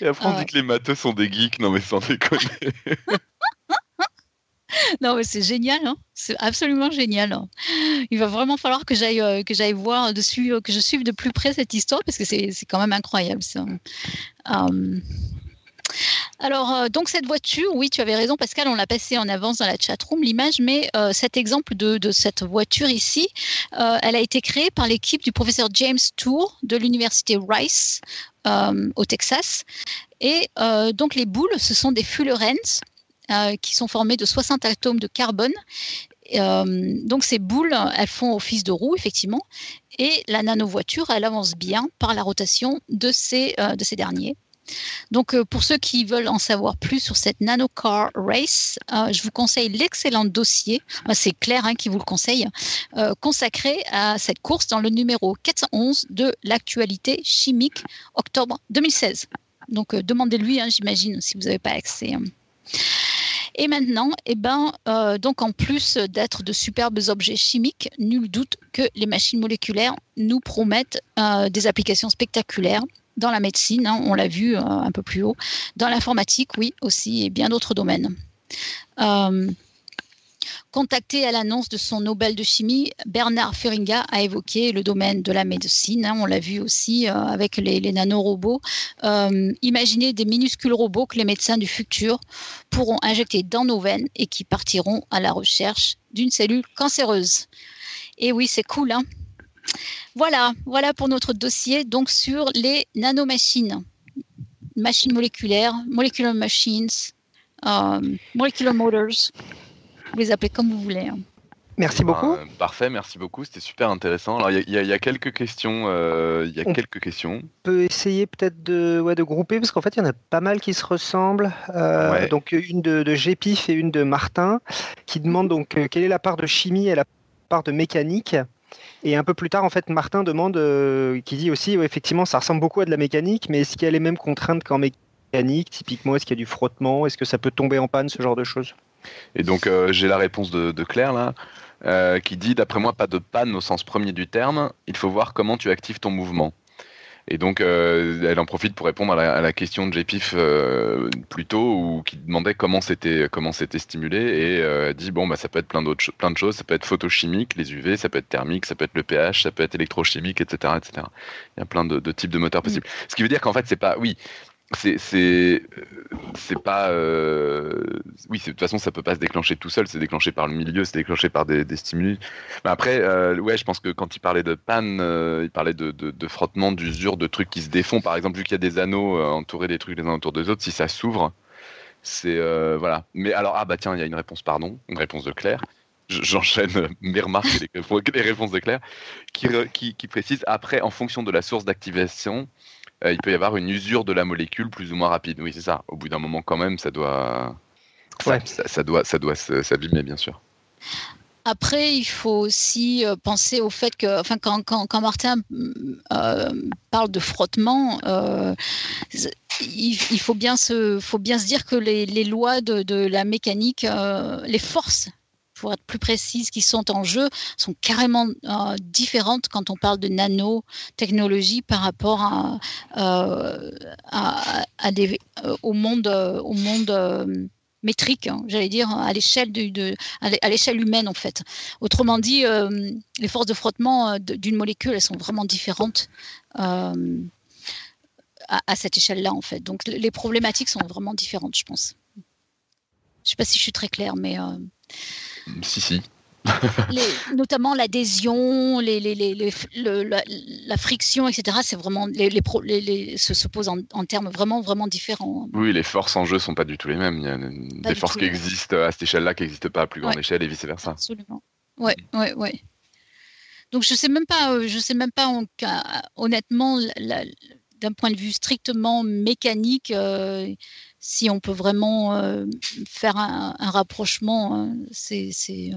Et après, on dit que les matheux sont des geeks. Non, mais sans déconner.
non, mais c'est génial, hein. c'est absolument génial. Hein. Il va vraiment falloir que j'aille euh, que j'aille voir dessus, que je suive de plus près cette histoire parce que c'est quand même incroyable. Ça. Euh, alors, euh, donc cette voiture, oui, tu avais raison, Pascal, on l'a passé en avance dans la chatroom, l'image, mais cet exemple de, cette voiture ici, elle a été créée par l'équipe du professeur James Tour de l'université Rice au Texas. Et donc les boules, ce sont des fullerenes euh, qui sont formées de 60 atomes de carbone. Euh, donc ces boules, elles font office de roue, effectivement, et la nanovoiture, elle avance bien par la rotation de ces, euh, de ces derniers. Donc, pour ceux qui veulent en savoir plus sur cette Nanocar Race, je vous conseille l'excellent dossier, c'est Claire hein, qui vous le conseille, consacré à cette course dans le numéro 411 de l'actualité chimique, octobre 2016. Donc, demandez-lui, hein, j'imagine, si vous n'avez pas accès. Hein. Et maintenant, eh ben, euh, donc en plus d'être de superbes objets chimiques, nul doute que les machines moléculaires nous promettent euh, des applications spectaculaires dans la médecine, hein, on l'a vu euh, un peu plus haut, dans l'informatique, oui, aussi, et bien d'autres domaines. Contacté à l'annonce de son Nobel de chimie, Bernard Feringa a évoqué le domaine de la médecine. Hein, on l'a vu aussi euh, avec les, nanorobots. Euh, imaginez des minuscules robots que les médecins du futur pourront injecter dans nos veines et qui partiront à la recherche d'une cellule cancéreuse. Et oui, c'est cool. Hein voilà, voilà pour notre dossier donc sur les nanomachines, machines moléculaires, molecular machines, euh, molecular motors vous les appelez comme vous voulez. Hein.
Merci beaucoup.
Ben, parfait, merci beaucoup. C'était super intéressant. Alors, il y, a quelques questions. Il y a quelques questions. On
peut essayer peut-être de, ouais, de grouper parce qu'en fait, il y en a pas mal qui se ressemblent. Donc, une de, de Gépif et une de Martin qui demandent donc quelle est la part de chimie et la part de mécanique? Et un peu plus tard, en fait, Martin demande, qui dit aussi, effectivement, ça ressemble beaucoup à de la mécanique, mais est-ce qu'il y a les mêmes contraintes qu'en mécanique Typiquement, est-ce qu'il y a du frottement? Est-ce que ça peut tomber en panne, ce genre de choses?
Et donc, j'ai la réponse de, de Claire là. Euh, qui dit d'après moi pas de panne au sens premier du terme, il faut voir comment tu actives ton mouvement. Et donc euh, elle en profite pour répondre à la, question de JPIF euh, plus tôt ou qui demandait comment c'était comment c'était stimulé et elle dit bon bah ça peut être plein d'autres plein de choses, ça peut être photochimique, les UV, ça peut être thermique, ça peut être le pH, ça peut être électrochimique, etc., etc. Il y a plein de, de types de moteurs possibles. Mm. Ce qui veut dire qu'en fait c'est pas oui c'est c'est pas euh, oui de toute façon ça peut pas se déclencher tout seul. C'est déclenché par le milieu c'est déclenché par des, des stimuli. Mais après euh, ouais je pense que quand il parlait de panne euh, il parlait de, de, frottement d'usure de trucs qui se défont. Par exemple vu qu'il y a des anneaux entourés des trucs les uns autour des autres si ça s'ouvre c'est voilà. Mais alors ah bah tiens il y a une réponse pardon une réponse de Claire. J'enchaîne mes remarques et les, réponses de Claire qui, qui, qui précise après en fonction de la source d'activation il peut y avoir une usure de la molécule plus ou moins rapide. Oui, c'est ça. Au bout d'un moment, quand même, ça doit, ça, doit, ça doit s'abîmer, bien sûr.
Après, il faut aussi euh, penser au fait que, enfin, quand, quand, Martin euh, parle de frottement, il, faut bien se, faut bien se dire que les, les lois de, de, la mécanique, les forces pour être plus précise, qui sont en jeu sont carrément euh, différentes quand on parle de nanotechnologie par rapport à, euh, euh, au monde, au monde métrique, hein, j'allais dire, à l'échelle de, à l'échelle humaine en fait. Autrement dit, les forces de frottement d'une molécule, elles sont vraiment différentes. À, cette échelle-là, en fait. Donc, les problématiques sont vraiment différentes, je pense. Je ne sais pas si je suis très claire, mais
si, si.
notamment l'adhésion, les, les, les, la, friction, etc. C'est vraiment les, se, se pose en, termes vraiment vraiment différents.
Oui, les forces en jeu sont pas du tout les mêmes. Il y a des forces qui existent à cette échelle-là qui n'existent pas à plus grande échelle et vice versa.
Absolument. Ouais, ouais, ouais. Donc je sais même pas, euh, je sais même pas honnêtement, d'un point de vue strictement mécanique. Euh, si on peut vraiment euh, faire un, rapprochement, hein, c'est euh,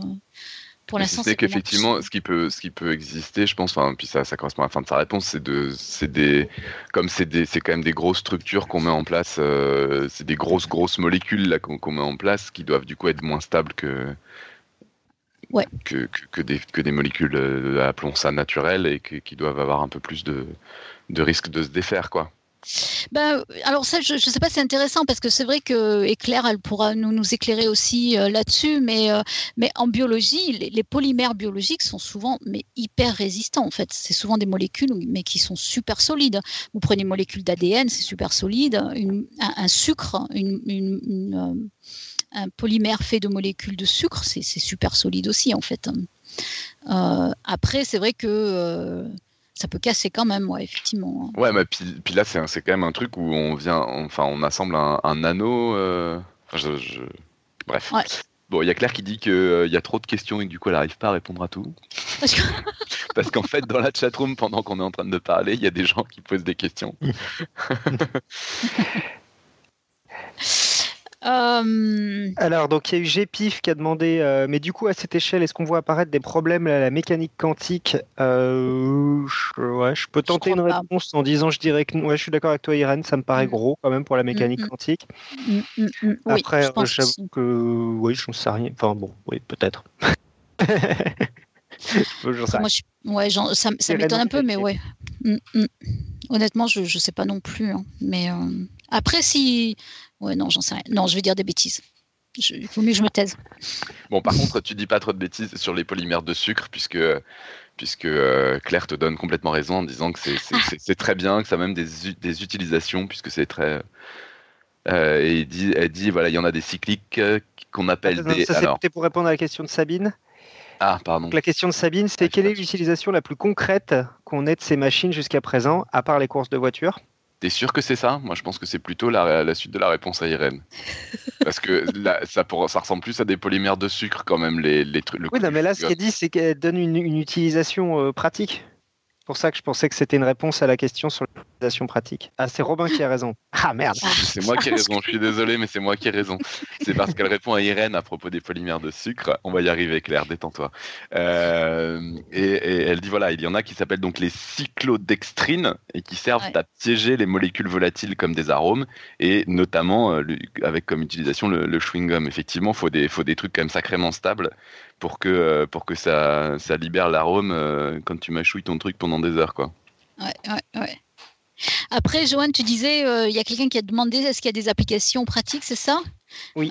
pour l'instant. C'est qu'effectivement, ce qui peut, ce qui peut exister, je pense, enfin, puis ça, ça correspond à la fin de sa réponse, c'est de, c'est des, comme c'est des, c'est quand même des grosses structures qu'on met en place, euh, c'est des grosses grosses molécules là qu'on met en place qui doivent du coup être moins stables que.
Ouais.
Que, que, des, que des molécules, appelons ça naturelles, et qui doivent avoir un peu plus de, de risque de se défaire, quoi.
Ben, alors ça, je ne sais pas, c'est intéressant parce que c'est vrai que et Claire, elle pourra nous, nous éclairer aussi euh, là-dessus, mais, euh, mais en biologie, les, polymères biologiques sont souvent mais hyper résistants en fait. C'est souvent des molécules mais qui sont super solides. Vous prenez une molécule d'ADN, c'est super solide. un, sucre, une, euh, un polymère fait de molécules de sucre, c'est super solide aussi en fait. après, c'est vrai que ça peut casser quand même, ouais, effectivement.
Ouais, mais puis, là, c'est quand même un truc où on vient, enfin, on assemble un, anneau. Euh, je, Bref. Bon, il y a Claire qui dit qu'il euh, y a trop de questions et que du coup, elle n'arrive pas à répondre à tout. Parce qu'en fait, dans la chatroom, pendant qu'on est en train de parler, il y a des gens qui posent des questions.
Euh, Alors, donc il y a eu qui a demandé, euh, mais du coup, à cette échelle, est-ce qu'on voit apparaître des problèmes à la mécanique quantique? Euh, je, ouais, je peux tenter une réponse en disant, je dirais que ouais, je suis d'accord avec toi, Irène, ça me paraît mm. gros quand même pour la mm, mécanique mm. quantique. Après, j'avoue que oui, je ne sais rien. Enfin bon, oui, peut-être.
Moi, je, ouais, ça, ça m'étonne un peu, mais ouais. Honnêtement, je ne sais pas non plus. Hein. Mais après, si Ouais, non, j'en sais rien. Non, je vais dire des bêtises. Il faut mieux que je me taise.
Bon, par contre, tu dis pas trop de bêtises sur les polymères de sucre, puisque, puisque euh, Claire te donne complètement raison en disant que c'est très bien, que ça a même des, des utilisations, puisque c'est très. Euh, et il dit, elle dit, voilà, il y en a des cycliques euh, qu'on appelle des.
Ça, c'était pour répondre à la question de Sabine.
Ah, pardon.
la question de Sabine, c'était ah, quelle est l'utilisation la plus concrète qu'on ait de ces machines jusqu'à présent, à part les courses de voitures
T'es sûr que c'est ça? Moi, je pense que c'est plutôt la, suite de la réponse à Irène. Parce que ça, ça ressemble plus à des polymères de sucre quand même, les, les trucs.
Oui, non, mais là, ce qu'elle dit, c'est qu'elle donne une, utilisation euh, pratique pour ça que je pensais que c'était une réponse à la question sur l'utilisation pratique. Ah, c'est Robin qui a raison. Ah merde.
C'est moi qui ai raison. Je suis désolé, mais c'est moi qui ai raison. C'est parce qu'elle répond à Irène à propos des polymères de sucre. On va y arriver, Claire. Détends-toi. Euh, et, elle dit voilà, il y en a qui s'appellent donc les cyclodextrines et qui servent à piéger les molécules volatiles comme des arômes et notamment euh, avec comme utilisation le, chewing gum. Effectivement, faut des faut des trucs quand même sacrément stables pour que, euh, pour que ça, ça libère l'arôme euh, quand tu mâchouilles ton truc pendant des heures. Quoi.
Ouais, ouais, ouais. Après, Joanne, tu disais, euh, il y a quelqu'un qui a demandé est-ce qu'il y a des applications pratiques, c'est ça?
Oui.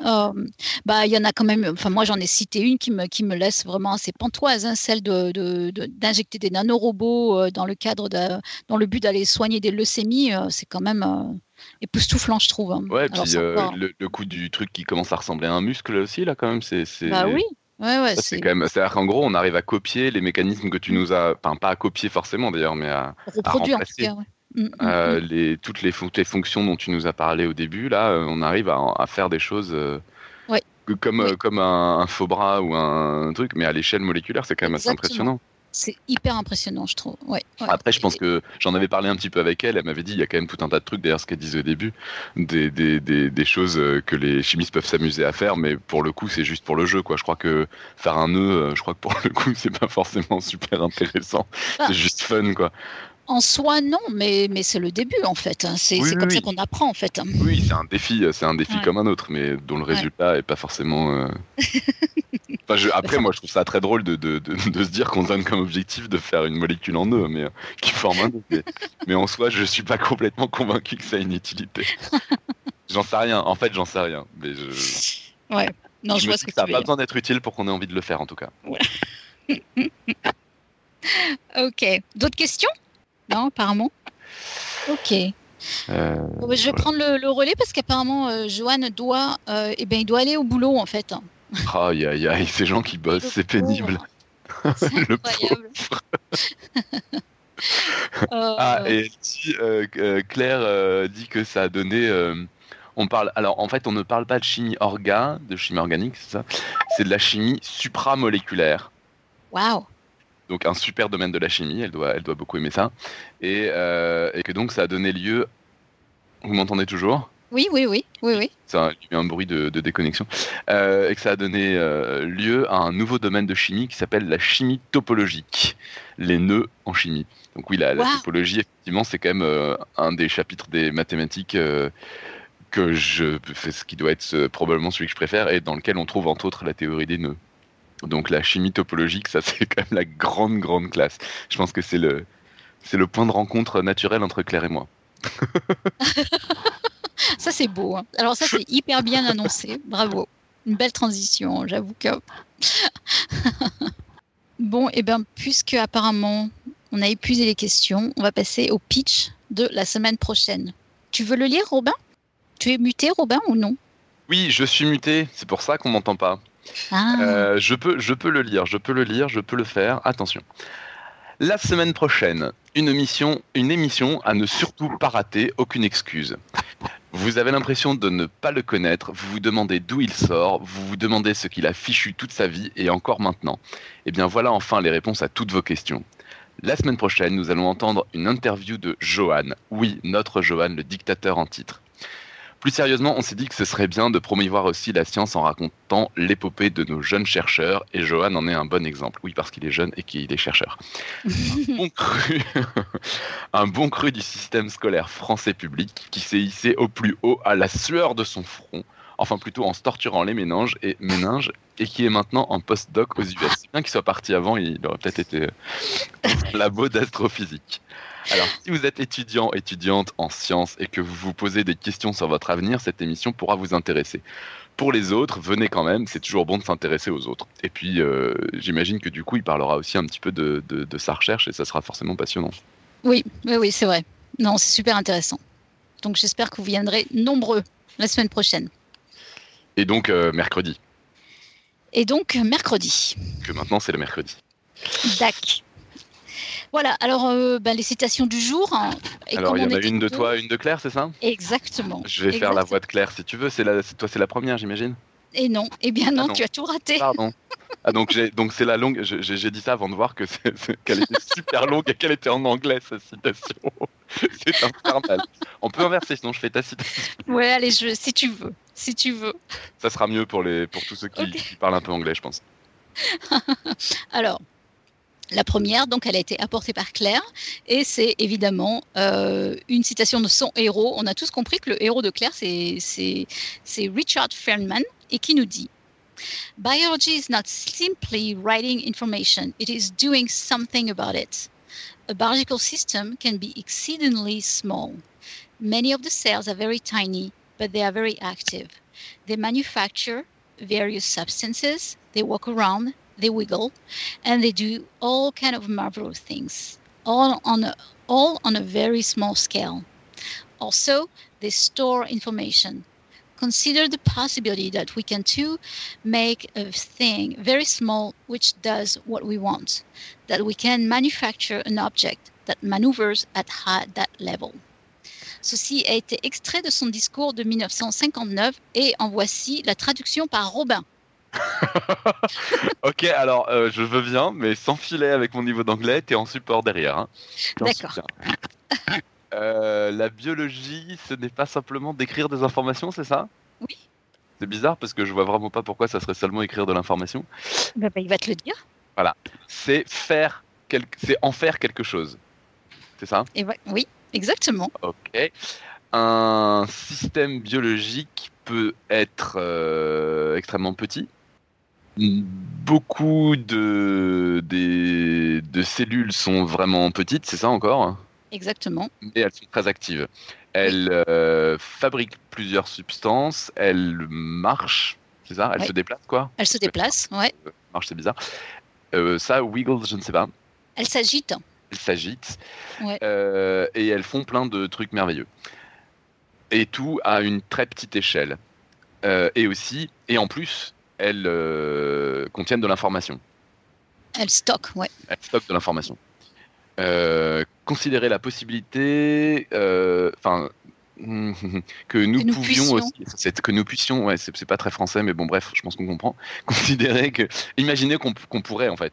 bah, il y en a quand même. Enfin, moi, j'en ai cité une qui me, qui me laisse vraiment assez pantoise, hein, celle d'injecter de, de, des nanorobots dans le cadre de, dans le but d'aller soigner des leucémies. c'est quand même époustouflant, je trouve. Hein.
Ouais, puis le, le, coup du truc qui commence à ressembler à un muscle aussi, là, quand même, c'est.
Bah oui. Ouais, ouais,
c'est quand même. C'est-à-dire qu'en gros, on arrive à copier les mécanismes que tu nous as. Enfin, pas à copier forcément d'ailleurs, mais à,
reproduire en tout cas. Ouais.
Mm, mm, euh, mm. les, toutes les, les, fonctions dont tu nous as parlé au début, là, euh, on arrive à, à faire des choses euh, comme, comme un, faux bras ou un truc, mais à l'échelle moléculaire, c'est quand même assez impressionnant.
C'est hyper impressionnant, je trouve. Ouais,
Après, je pense que j'en avais parlé un petit peu avec elle. Elle m'avait dit il y a quand même tout un tas de trucs, d'ailleurs, ce qu'elle disait au début, des, des, des, des, choses que les chimistes peuvent s'amuser à faire, mais pour le coup, c'est juste pour le jeu. Quoi. Je crois que faire un nœud, je crois que pour le coup, c'est pas forcément super intéressant. Ah. C'est juste fun. quoi.
En soi, non, mais, mais c'est le début en fait. Hein. C'est comme ça qu'on apprend en fait. Hein.
Oui, c'est un défi, c'est un défi comme un autre, mais dont le résultat est pas forcément. Euh, après, moi, je trouve ça très drôle de, de, de, se dire qu'on donne comme objectif de faire une molécule en nœud, mais euh, qui forme un nœud. Mais, en soi, je suis pas complètement convaincu que ça ait une utilité. j'en sais rien. En fait, j'en sais rien. Mais je...
Ouais. Non, je, vois ce que,
ça n'a pas besoin d'être utile pour qu'on ait envie de le faire, en tout cas.
ok. D'autres questions? Non, apparemment. Ok. Euh, bah, je vais prendre le, relais parce qu'apparemment, euh, Joanne doit, euh, eh ben, il doit aller au boulot en fait.
Aïe, aïe, aïe, ces gens qui bossent, c'est pénible.
C'est incroyable.
ah, et Claire dit que ça a donné. on parle, alors en fait, on ne parle pas de chimie orga, de chimie organique, c'est ça C'est de la chimie supramoléculaire.
Waouh
donc un super domaine de la chimie, elle doit, elle doit beaucoup aimer ça, et, euh, et que donc ça a donné lieu. Vous m'entendez toujours?
Oui, oui, oui, oui, oui.
Ça a eu un bruit de, déconnexion, euh, et que ça a donné euh, lieu à un nouveau domaine de chimie qui s'appelle la chimie topologique, les nœuds en chimie. Donc oui, la, topologie, effectivement, c'est quand même un des chapitres des mathématiques que je, ce qui doit être probablement celui que je préfère, et dans lequel on trouve entre autres la théorie des nœuds. Donc la chimie topologique, ça c'est quand même la grande grande classe. Je pense que c'est le c'est le point de rencontre naturel entre Claire et moi.
ça c'est beau. Hein. Alors ça c'est hyper bien annoncé. Bravo. Une belle transition, j'avoue que. bon, et eh bien puisque apparemment on a épuisé les questions, on va passer au pitch de la semaine prochaine. Tu veux le lire, Robin? Tu es muté, Robin, ou non?
Oui, je suis muté. C'est pour ça qu'on m'entend pas.
Ah.
Euh, je, peux, le lire, je peux le lire, je peux le faire. Attention. La semaine prochaine, une une émission à ne surtout pas rater, aucune excuse. Vous avez l'impression de ne pas le connaître, vous vous demandez d'où il sort, vous vous demandez ce qu'il a fichu toute sa vie et encore maintenant. Eh bien voilà enfin les réponses à toutes vos questions. La semaine prochaine, nous allons entendre une interview de Johan. Oui, notre Johan, le dictateur en titre. Plus sérieusement, on s'est dit que ce serait bien de promouvoir aussi la science en racontant l'épopée de nos jeunes chercheurs, et Johan en est un bon exemple. Oui, parce qu'il est jeune et qu'il est chercheur. un, bon cru, un bon cru du système scolaire français public qui s'est hissé au plus haut à la sueur de son front, enfin plutôt en se torturant les méninges et, méninges, et qui est maintenant en post-doc aux US. Bien qu'il soit parti avant, il aurait peut-être été labo d'astrophysique. Alors, si vous êtes étudiant, étudiante en sciences et que vous vous posez des questions sur votre avenir, cette émission pourra vous intéresser. Pour les autres, venez quand même, c'est toujours bon de s'intéresser aux autres. Et puis, euh, j'imagine que du coup, il parlera aussi un petit peu de, sa recherche et ça sera forcément passionnant.
Oui, oui, oui, c'est vrai. Non, c'est super intéressant. Donc, j'espère que vous viendrez nombreux la semaine prochaine.
Et donc, euh, mercredi.
Et donc, mercredi.
Que maintenant, c'est le mercredi.
D'accord. Voilà, alors ben, les citations du jour. Hein,
alors il y en a une de toi, une de Claire, c'est ça?
Exactement.
Je vais faire la voix de Claire si tu veux. C'est la... toi, c'est la première, j'imagine.
Et non, eh bien non, ah tu as tout raté.
Pardon. Ah donc donc c'est la longue. J'ai dit ça avant de voir que qu'elle était super longue et qu'elle était en anglais sa citation. c'est infernal. On peut inverser sinon je fais ta citation.
Ouais allez je, si tu veux si tu veux.
Ça sera mieux pour les pour tous ceux qui, qui parlent un peu anglais je pense.
Alors la première, donc, elle a été apportée par Claire, et c'est évidemment euh, une citation de son héros. On a tous compris que le héros de Claire, c'est Richard Feynman, et qui nous dit Biology is not simply writing information, it is doing something about it. A biological system can be exceedingly small. Many of the cells are very tiny, but they are very active. They manufacture various substances, they walk around, they wiggle, and they do all kind of marvelous things, all on a, all on a very small scale. Also, they store information consider the possibility that we can too make a thing very small which does what we want, that we can manufacture an object that maneuvers at high, that level. Ceci a été extrait de son discours de 1959 et en voici la traduction par Robin.
ok, alors euh, je veux bien, mais sans filet avec mon niveau d'anglais, t'es en support derrière. Hein.
D'accord.
Euh, la biologie, ce n'est pas simplement d'écrire des informations, c'est ça?
Oui.
C'est bizarre parce que je vois vraiment pas pourquoi ça serait seulement écrire de l'information.
Bah, bah, il va te le dire.
Voilà. C'est faire c'est en faire quelque chose. C'est ça?
Et Oui, exactement.
Ok. Un système biologique peut être euh, extrêmement petit. Beaucoup de, de cellules sont vraiment petites, c'est ça encore?
Exactement.
Et elles sont très actives. Elles euh, fabriquent plusieurs substances, elles marchent, c'est ça? Elles se déplacent, quoi?
Elles se déplacent, ouais.
Euh, marche, c'est bizarre. Euh, ça, Wiggles, je ne sais pas.
Elles s'agitent.
Elles s'agitent. et elles font plein de trucs merveilleux. Et tout à une très petite échelle. et aussi, et en plus, elles contiennent de l'information.
Elles stockent, ouais.
Elles stockent de l'information. Euh, considérer la possibilité, euh, enfin, que nous, pouvions aussi, que nous puissions, ouais, c'est pas très français, mais bon, bref, je pense qu'on comprend. Considérer que, imaginer qu'on pourrait en fait,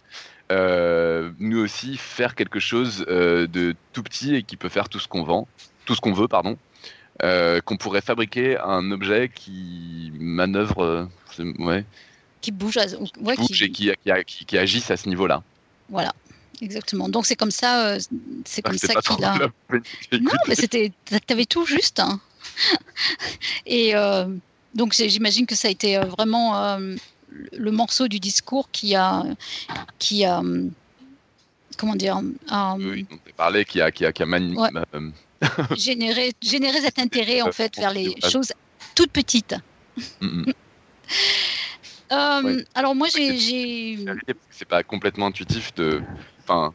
euh, nous aussi faire quelque chose de tout petit et qui peut faire tout ce qu'on vend, tout ce qu'on veut, pardon. Qu'on pourrait fabriquer un objet qui manœuvre, ouais,
qui bouge,
ouais, qui, et qui, qui, qui agisse à ce niveau-là.
Voilà. Exactement. Donc c'est comme ça, euh, c'est comme ça qu'il a. Non, mais c'était, t'avais tout juste. Hein. Et euh, donc j'imagine que ça a été euh, vraiment le morceau du discours qui a, qui a, comment dire.
oui, on parlé qui a, qui a, qui a
généré, généré cet intérêt en fait vers les choses toutes petites. Mm, mm. Alors moi j'ai.
C'est pas complètement intuitif de enfin,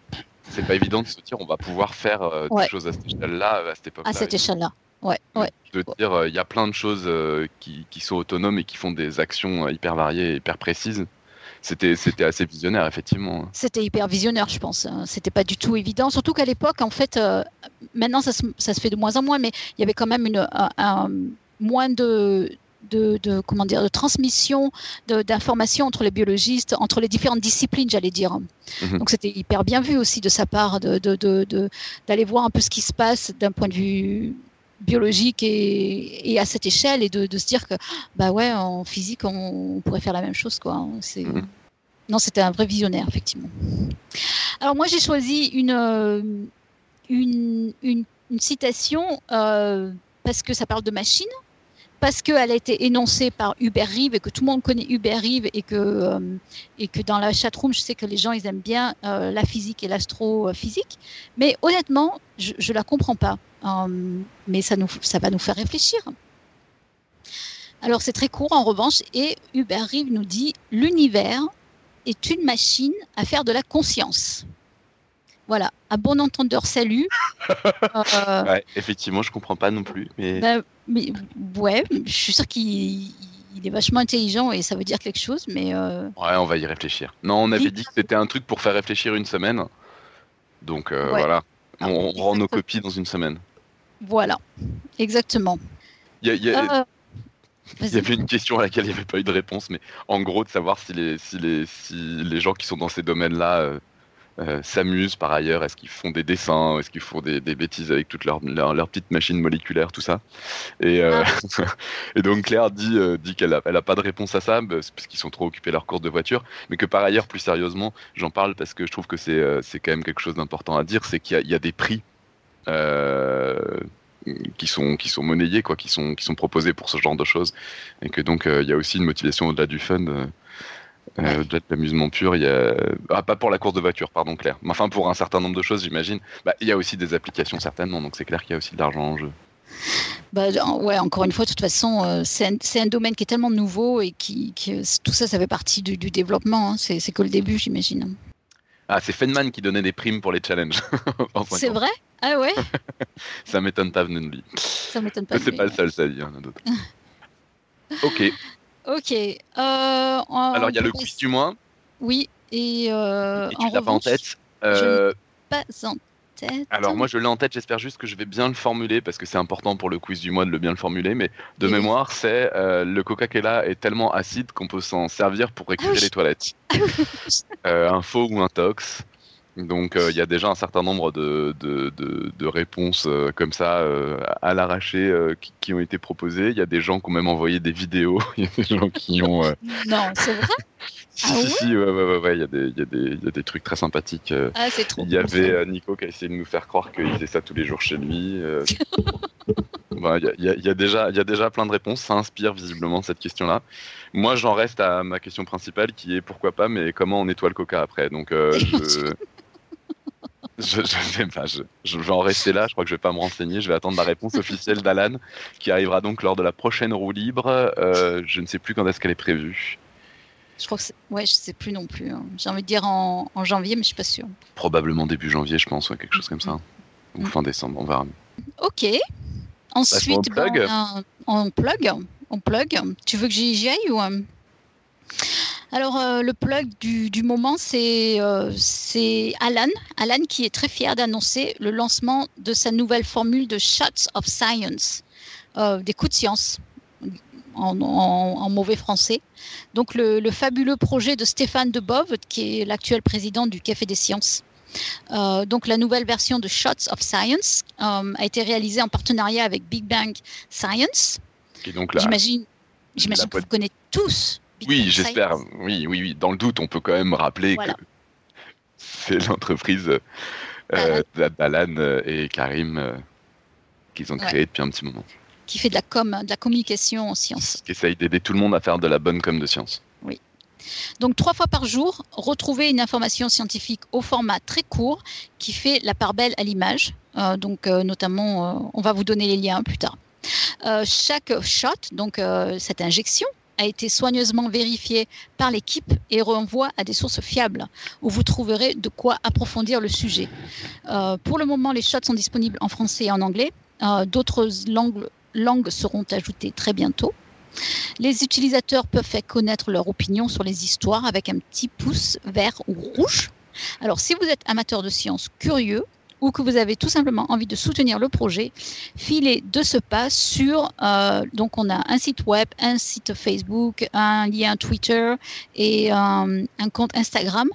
c'est pas évident de se dire on va pouvoir faire euh, des choses à cette échelle-là, à cette époque-là.
À cette échelle-là. Ouais, ouais.
De dire, euh, il y a plein de choses euh, qui, qui, sont autonomes et qui font des actions hyper variées et hyper précises. C'était, c'était assez visionnaire, effectivement.
C'était hyper visionnaire, je pense. C'était pas du tout évident. Surtout qu'à l'époque, en fait, maintenant ça se, ça se, fait de moins en moins, mais il y avait quand même une, un, moins de, de, comment dire, de transmission d'informations entre les biologistes, entre les différentes disciplines, j'allais dire. Mhm. Donc c'était hyper bien vu aussi de sa part d'aller de, voir un peu ce qui se passe d'un point de vue biologique et, à cette échelle et de, se dire que bah ouais en physique on, pourrait faire la même chose quoi. C'est mhm. non c'était un vrai visionnaire effectivement. Alors moi j'ai choisi une une, une, citation euh, parce que ça parle de machines parce qu'elle a été énoncée par Hubert Rive et que tout le monde connaît Hubert Rive et que, euh, et que dans la chatroom, je sais que les gens, ils aiment bien euh, la physique et l'astrophysique. Mais honnêtement, je ne la comprends pas. Euh, mais ça, nous, ça va nous faire réfléchir. Alors c'est très court en revanche et Hubert Rive nous dit l'univers est une machine à faire de la conscience. Voilà, à bon entendeur, salut.
Euh, effectivement, je comprends pas non plus. Mais...
Bah, mais ouais, je suis sûr qu'il est vachement intelligent et ça veut dire quelque chose, mais. Euh,
ouais, on va y réfléchir. Non, on avait dit que c'était un truc pour faire réfléchir une semaine. Donc voilà, on, rend nos copies dans une semaine.
Voilà, exactement.
Il y, y avait une question à laquelle il n'y avait pas eu de réponse, mais en gros, de savoir si les, si les, si les gens qui sont dans ces domaines-là euh, euh, s'amusent par ailleurs, est-ce qu'ils font des dessins, est-ce qu'ils font des, des, bêtises avec toutes leurs leur, leur petites machines moléculaires, tout ça. Et, euh, ah. et donc Claire dit, dit qu'elle n'a elle a pas de réponse à ça, parce qu'ils sont trop occupés leur course de voiture, mais que par ailleurs, plus sérieusement, j'en parle parce que je trouve que c'est quand même quelque chose d'important à dire, c'est qu'il y, y, a des prix. Euh, qui sont qui sont monnayés quoi, qui sont qui sont proposés pour ce genre de choses, et que donc euh, il y a aussi une motivation au-delà du fun. Euh, euh de l'amusement pur, il y a ah, pas pour la course de voiture, pardon Claire, mais enfin pour un certain nombre de choses, j'imagine. Bah, il y a aussi des applications certainement, donc c'est clair qu'il y a aussi de l'argent en jeu.
Bah, ouais, encore une fois, de toute façon, euh, c'est un, un, domaine qui est tellement nouveau et qui, tout ça, ça fait partie du, du développement. Hein. C'est que le début, j'imagine.
Ah, c'est Fenman qui donnait des primes pour les challenges.
c'est vrai? Ah ouais?
Ça m'étonne pas lui.
Ça m'étonne pas.
C'est pas le seul, ça dit, il y en a d'autres. ok.
Ok. Euh,
Alors, il y a le quiz du mois.
Oui, et, euh,
et tu l'as pas en tête. Euh,
pas en
alors moi je l'ai en tête, j'espère juste que je vais bien le formuler parce que c'est important pour le quiz du mois de le bien le formuler, mais de mémoire c'est euh, le Coca-Cola est tellement acide qu'on peut s'en servir pour récupérer ah les toilettes. euh, un faux ou un tox. Donc euh, il y a déjà un certain nombre de, de, de, réponses euh, comme ça à l'arraché qui, ont été proposées. Il y a des gens qui ont même envoyé des vidéos. Il y a des gens qui ont...
Non, c'est vrai?
Si, ah si, si, ouais, ouais, ouais, il y a, des, y, a des, y a des trucs très sympathiques. Euh.
Ah, c'est trop
Il y avait euh, Nico qui a essayé de nous faire croire qu'il faisait ça tous les jours chez lui. Euh. bah, il y, a, y, a déjà, y a déjà plein de réponses, ça inspire visiblement cette question-là. Moi, j'en reste à ma question principale qui est pourquoi pas, mais comment on nettoie le coca après? Donc, je... Je, je, sais pas, je, je, vais en rester là, je crois que je vais pas me renseigner, je vais attendre la réponse officielle d'Alan, qui arrivera donc lors de la prochaine roue libre. Euh, je ne sais plus quand est-ce qu'elle est prévue.
Je crois que ouais, je sais plus non plus. Hein. J'ai envie de dire en, en, janvier, mais je suis pas sûre.
Probablement début janvier, je pense, ouais, quelque chose comme ça. Ou mm. fin décembre, on verra.
Ok. Ensuite, bah, on, plug. Ben, on, plug. On plug. Tu veux que j'y aille ou euh? Alors, euh, le plug du, du moment, c'est euh, Alan. Alan qui est très fier d'annoncer le lancement de sa nouvelle formule de Shots of Science, euh, des coups de science en, mauvais français. Donc le, fabuleux projet de Stéphane Debove, qui est l'actuel président du Café des Sciences. Donc la nouvelle version de Shots of Science a été réalisée en partenariat avec Big Bang Science. J'imagine que vous connaissez tous.
Oui, j'espère. Oui, oui, oui. Dans le doute, on peut quand même rappeler que c'est l'entreprise euh, d'Alan et Karim qu'ils ont créée depuis un petit moment
qui fait de la com, de la communication en sciences.
Qui essaye d'aider tout le monde à faire de la bonne com de science.
Oui. Donc trois fois par jour, retrouvez une information scientifique au format très court qui fait la part belle à l'image. Euh, donc euh, notamment, euh, on va vous donner les liens plus tard. chaque shot, donc cette injection, a été soigneusement vérifiée par l'équipe et renvoie à des sources fiables où vous trouverez de quoi approfondir le sujet. pour le moment, les shots sont disponibles en français et en anglais. D'autres langues langues seront ajoutées très bientôt. Les utilisateurs peuvent faire connaître leur opinion sur les histoires avec un petit pouce vert ou rouge. Alors, si vous êtes amateur de science curieux ou que vous avez tout simplement envie de soutenir le projet, filez de ce pas sur, euh, donc on a un site web, un site Facebook, un lien Twitter et un, compte Instagram.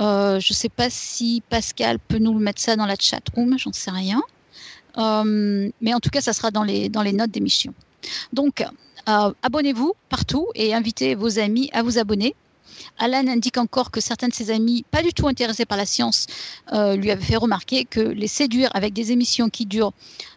Euh, je ne sais pas si Pascal peut nous mettre ça dans la chat room, j'en sais rien. Euh, mais en tout cas, ça sera dans les, dans les notes d'émission. Donc, euh, abonnez-vous partout et invitez vos amis à vous abonner. Alan indique encore que certains de ses amis, pas du tout intéressés par la science, euh, lui avaient fait remarquer que les séduire avec des émissions qui durent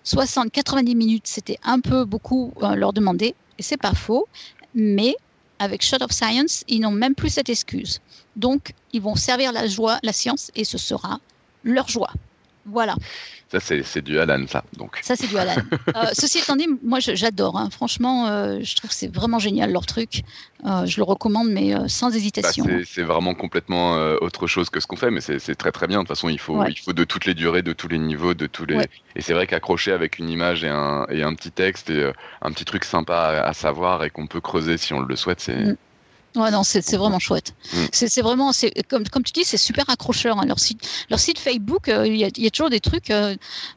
60-90 minutes, c'était un peu beaucoup leur demander. Et c'est pas faux. Mais avec Shot of Science, ils n'ont même plus cette excuse. Donc, ils vont servir la joie, la science, et ce sera leur joie. Voilà.
Ça, c'est du Alan, ça. Donc.
Ça, c'est du Alan. Euh, ceci étant dit, moi, j'adore. Hein. Franchement, euh, je trouve que c'est vraiment génial leur truc. Euh, je le recommande, mais sans hésitation.
Bah, c'est vraiment complètement autre chose que ce qu'on fait, mais c'est très très bien. De toute façon, il faut, il faut de toutes les durées, de tous les niveaux, de tous les. Et c'est vrai qu'accrocher avec une image et un, et un petit texte et un petit truc sympa à, savoir et qu'on peut creuser si on le souhaite, c'est. Mm.
Ouais, non, c'est vraiment chouette. C'est vraiment, comme, comme tu dis, c'est super accrocheur. Hein. Leur, site, leur site Facebook, il y, a toujours des trucs.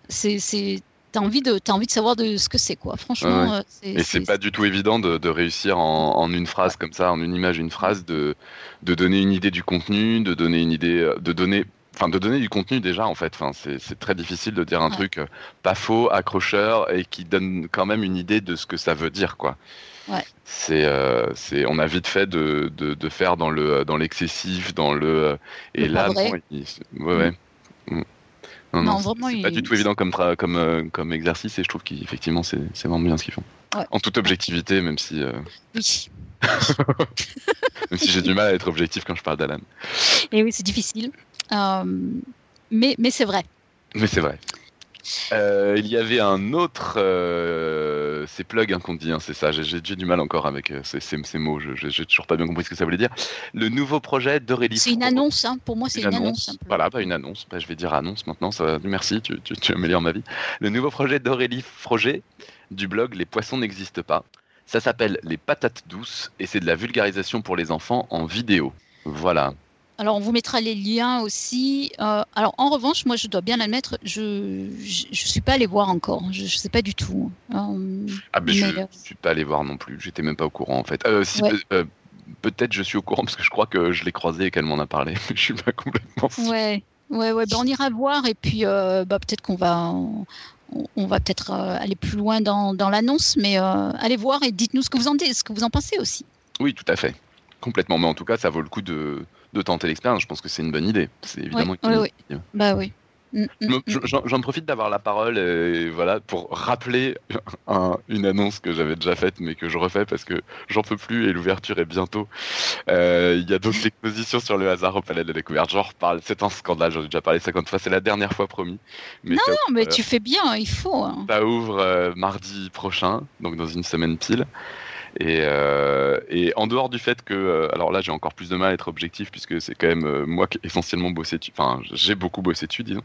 c'est t'as envie de as envie de savoir de ce que c'est quoi franchement
et c'est pas du tout évident de, réussir en, une phrase comme ça en une image une phrase de de donner une idée du contenu de donner une idée de donner enfin de donner du contenu déjà en fait. Enfin, c'est très difficile de dire un truc euh, pas faux, accrocheur et qui donne quand même une idée de ce que ça veut dire quoi.
Ouais.
C'est, euh, c'est, on a vite fait de, de, de, faire dans le dans l'excessif, dans le euh,
et là,
ouais, ouais. Mm. Mm. Non, non, vraiment, c'est pas du tout évident comme, comme, comme exercice et je trouve qu'effectivement c'est, c'est vraiment bien ce qu'ils font. En toute objectivité, même si.
Oui.
même si j'ai du mal à être objectif quand je parle d'Alan.
Et oui, c'est difficile. Euh, mais mais c'est vrai.
Mais c'est vrai. Euh, il y avait un autre, euh, c'est plug hein, qu'on dit, hein, c'est ça. J'ai du mal encore avec ces, ces, mots. Je n'ai toujours pas bien compris ce que ça voulait dire. Le nouveau projet d'Aurélie.
C'est une annonce, hein. pour moi, c'est une, annonce.
voilà, pas une annonce. Bah, je vais dire annonce maintenant. Ça, merci, tu, tu, tu améliores ma vie. Le nouveau projet d'Aurélie Froger du blog Les poissons n'existent pas. Ça s'appelle Les patates douces et c'est de la vulgarisation pour les enfants en vidéo. Voilà.
Alors, on vous mettra les liens aussi. Euh, alors, en revanche, moi, je dois bien l'admettre, je ne suis pas allé voir encore. Je ne sais pas du tout.
Euh, ah, mais, je ne euh, suis pas allé voir non plus. J'étais même pas au courant, en fait. peut-être je suis au courant parce que je crois que je l'ai croisé et qu'elle m'en a parlé. je suis pas complètement.
Ouais, ouais, ouais. Ben, on ira voir et puis bah, peut-être qu'on va. On, va peut-être aller plus loin dans, dans l'annonce, mais allez voir et dites-nous ce que vous en dites, ce que vous en pensez aussi.
Oui, tout à fait, complètement. Mais en tout cas, ça vaut le coup de, de tenter l'expérience. Je pense que c'est une bonne idée. C'est évidemment
oui, oui, oui. Bah oui.
Mm, mm. J'en profite d'avoir la parole et voilà pour rappeler une annonce que j'avais déjà faite mais que je refais parce que j'en peux plus et l'ouverture est bientôt. Euh, il y a donc l'exposition sur le hasard au Palais de la Découverte. J'en reparle, c'est un scandale, j'en ai déjà parlé 50 fois, c'est la dernière fois promis.
Mais non, non, mais tu fais bien, il faut. Hein.
Ça ouvre euh, mardi prochain, donc dans une semaine pile. Et, euh, et, en dehors du fait que, euh, alors là j'ai encore plus de mal à être objectif puisque c'est quand même euh, moi qui essentiellement bossé dessus, enfin j'ai beaucoup bossé dessus disons.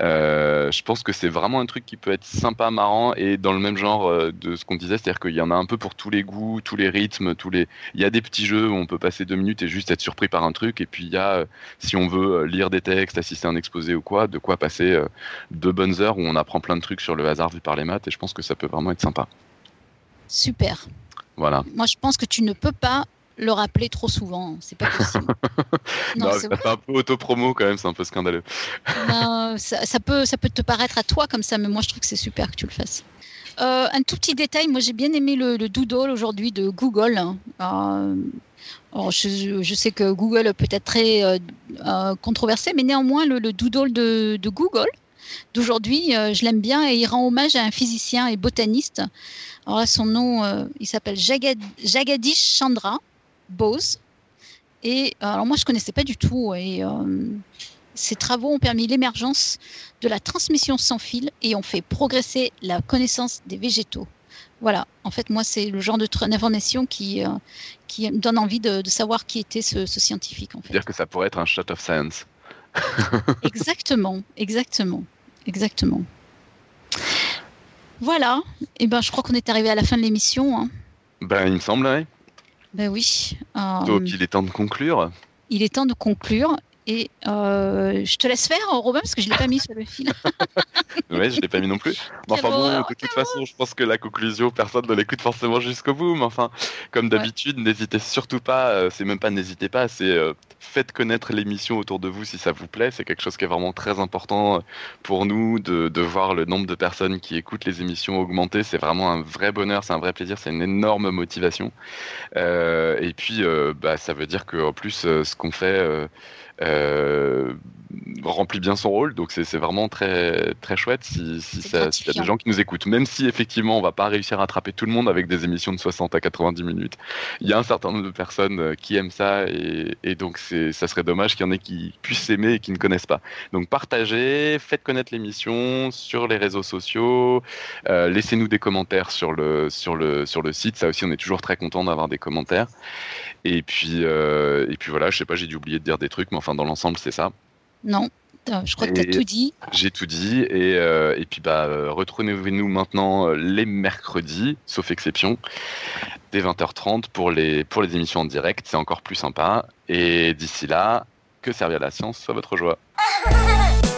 je pense que c'est vraiment un truc qui peut être sympa, marrant et dans le même genre de ce qu'on disait, c'est-à-dire qu'il y en a un peu pour tous les goûts, tous les rythmes, tous les. Il y a des petits jeux où on peut passer deux minutes et juste être surpris par un truc et puis il y a, si on veut lire des textes, assister à un exposé ou quoi, de quoi passer deux bonnes heures où on apprend plein de trucs sur le hasard vu par les maths et je pense que ça peut vraiment être sympa.
Super. Moi, je pense que tu ne peux pas le rappeler trop souvent. C'est pas possible.
non, c'est un peu auto-promo quand même, c'est un peu scandaleux.
ça, peut, ça peut te paraître à toi comme ça, mais moi je trouve que c'est super que tu le fasses. Euh, un tout petit détail, moi j'ai bien aimé le, doodle aujourd'hui de Google. Euh, je, sais que Google peut être très euh, controversé, mais néanmoins le, doodle de, de Google d'aujourd'hui, je l'aime bien et il rend hommage à un physicien et botaniste alors son nom, euh, il s'appelle Jagadish Chandra Bose. Et euh, alors moi, je connaissais pas du tout. Et euh, ses travaux ont permis l'émergence de la transmission sans fil et ont fait progresser la connaissance des végétaux. Voilà, en fait, moi, c'est le genre d'information qui, qui me donne envie de, savoir qui était ce, scientifique. En fait.
Dire que ça pourrait être un shot of science.
exactement, exactement, exactement. Voilà, et eh ben je crois qu'on est arrivé à la fin de l'émission. Hein.
Ben il me semble, oui.
Ben oui.
Donc il est temps de conclure.
Il est temps de conclure. Et euh, je te laisse faire, Robin, parce que je ne l'ai pas mis sur le fil.
oui, je ne l'ai pas mis non plus. enfin bon, de toute façon, je pense que la conclusion, personne ne l'écoute forcément jusqu'au bout. Mais enfin, comme d'habitude, n'hésitez surtout pas, euh, c'est même pas n'hésitez pas, c'est euh, faites connaître l'émission autour de vous si ça vous plaît. C'est quelque chose qui est vraiment très important pour nous de, de voir le nombre de personnes qui écoutent les émissions augmenter. C'est vraiment un vrai bonheur, c'est un vrai plaisir, c'est une énorme motivation. et puis, bah, ça veut dire qu'en plus, ce qu'on fait euh, remplit bien son rôle, donc c'est vraiment très très chouette si, si, y a des gens qui nous écoutent, même si effectivement on va pas réussir à attraper tout le monde avec des émissions de 60 à 90 minutes. Il y a un certain nombre de personnes euh, qui aiment ça et, et donc ça serait dommage qu'il y en ait qui puissent s'aimer et qui ne connaissent pas. Donc partagez, faites connaître l'émission sur les réseaux sociaux, euh, laissez-nous des commentaires sur le sur le sur le site. Ça aussi, on est toujours très content d'avoir des commentaires. Et puis, euh, et puis voilà, je sais pas, j'ai dû oublier de dire des trucs, mais enfin, dans l'ensemble, c'est ça.
Non. Je crois que tu as tout dit.
J'ai tout dit. Et, et puis, bah, retrouvez-nous maintenant les mercredis, sauf exception, dès 20h30 pour les, pour les émissions en direct. C'est encore plus sympa. Et d'ici là, que servir la science soit votre joie.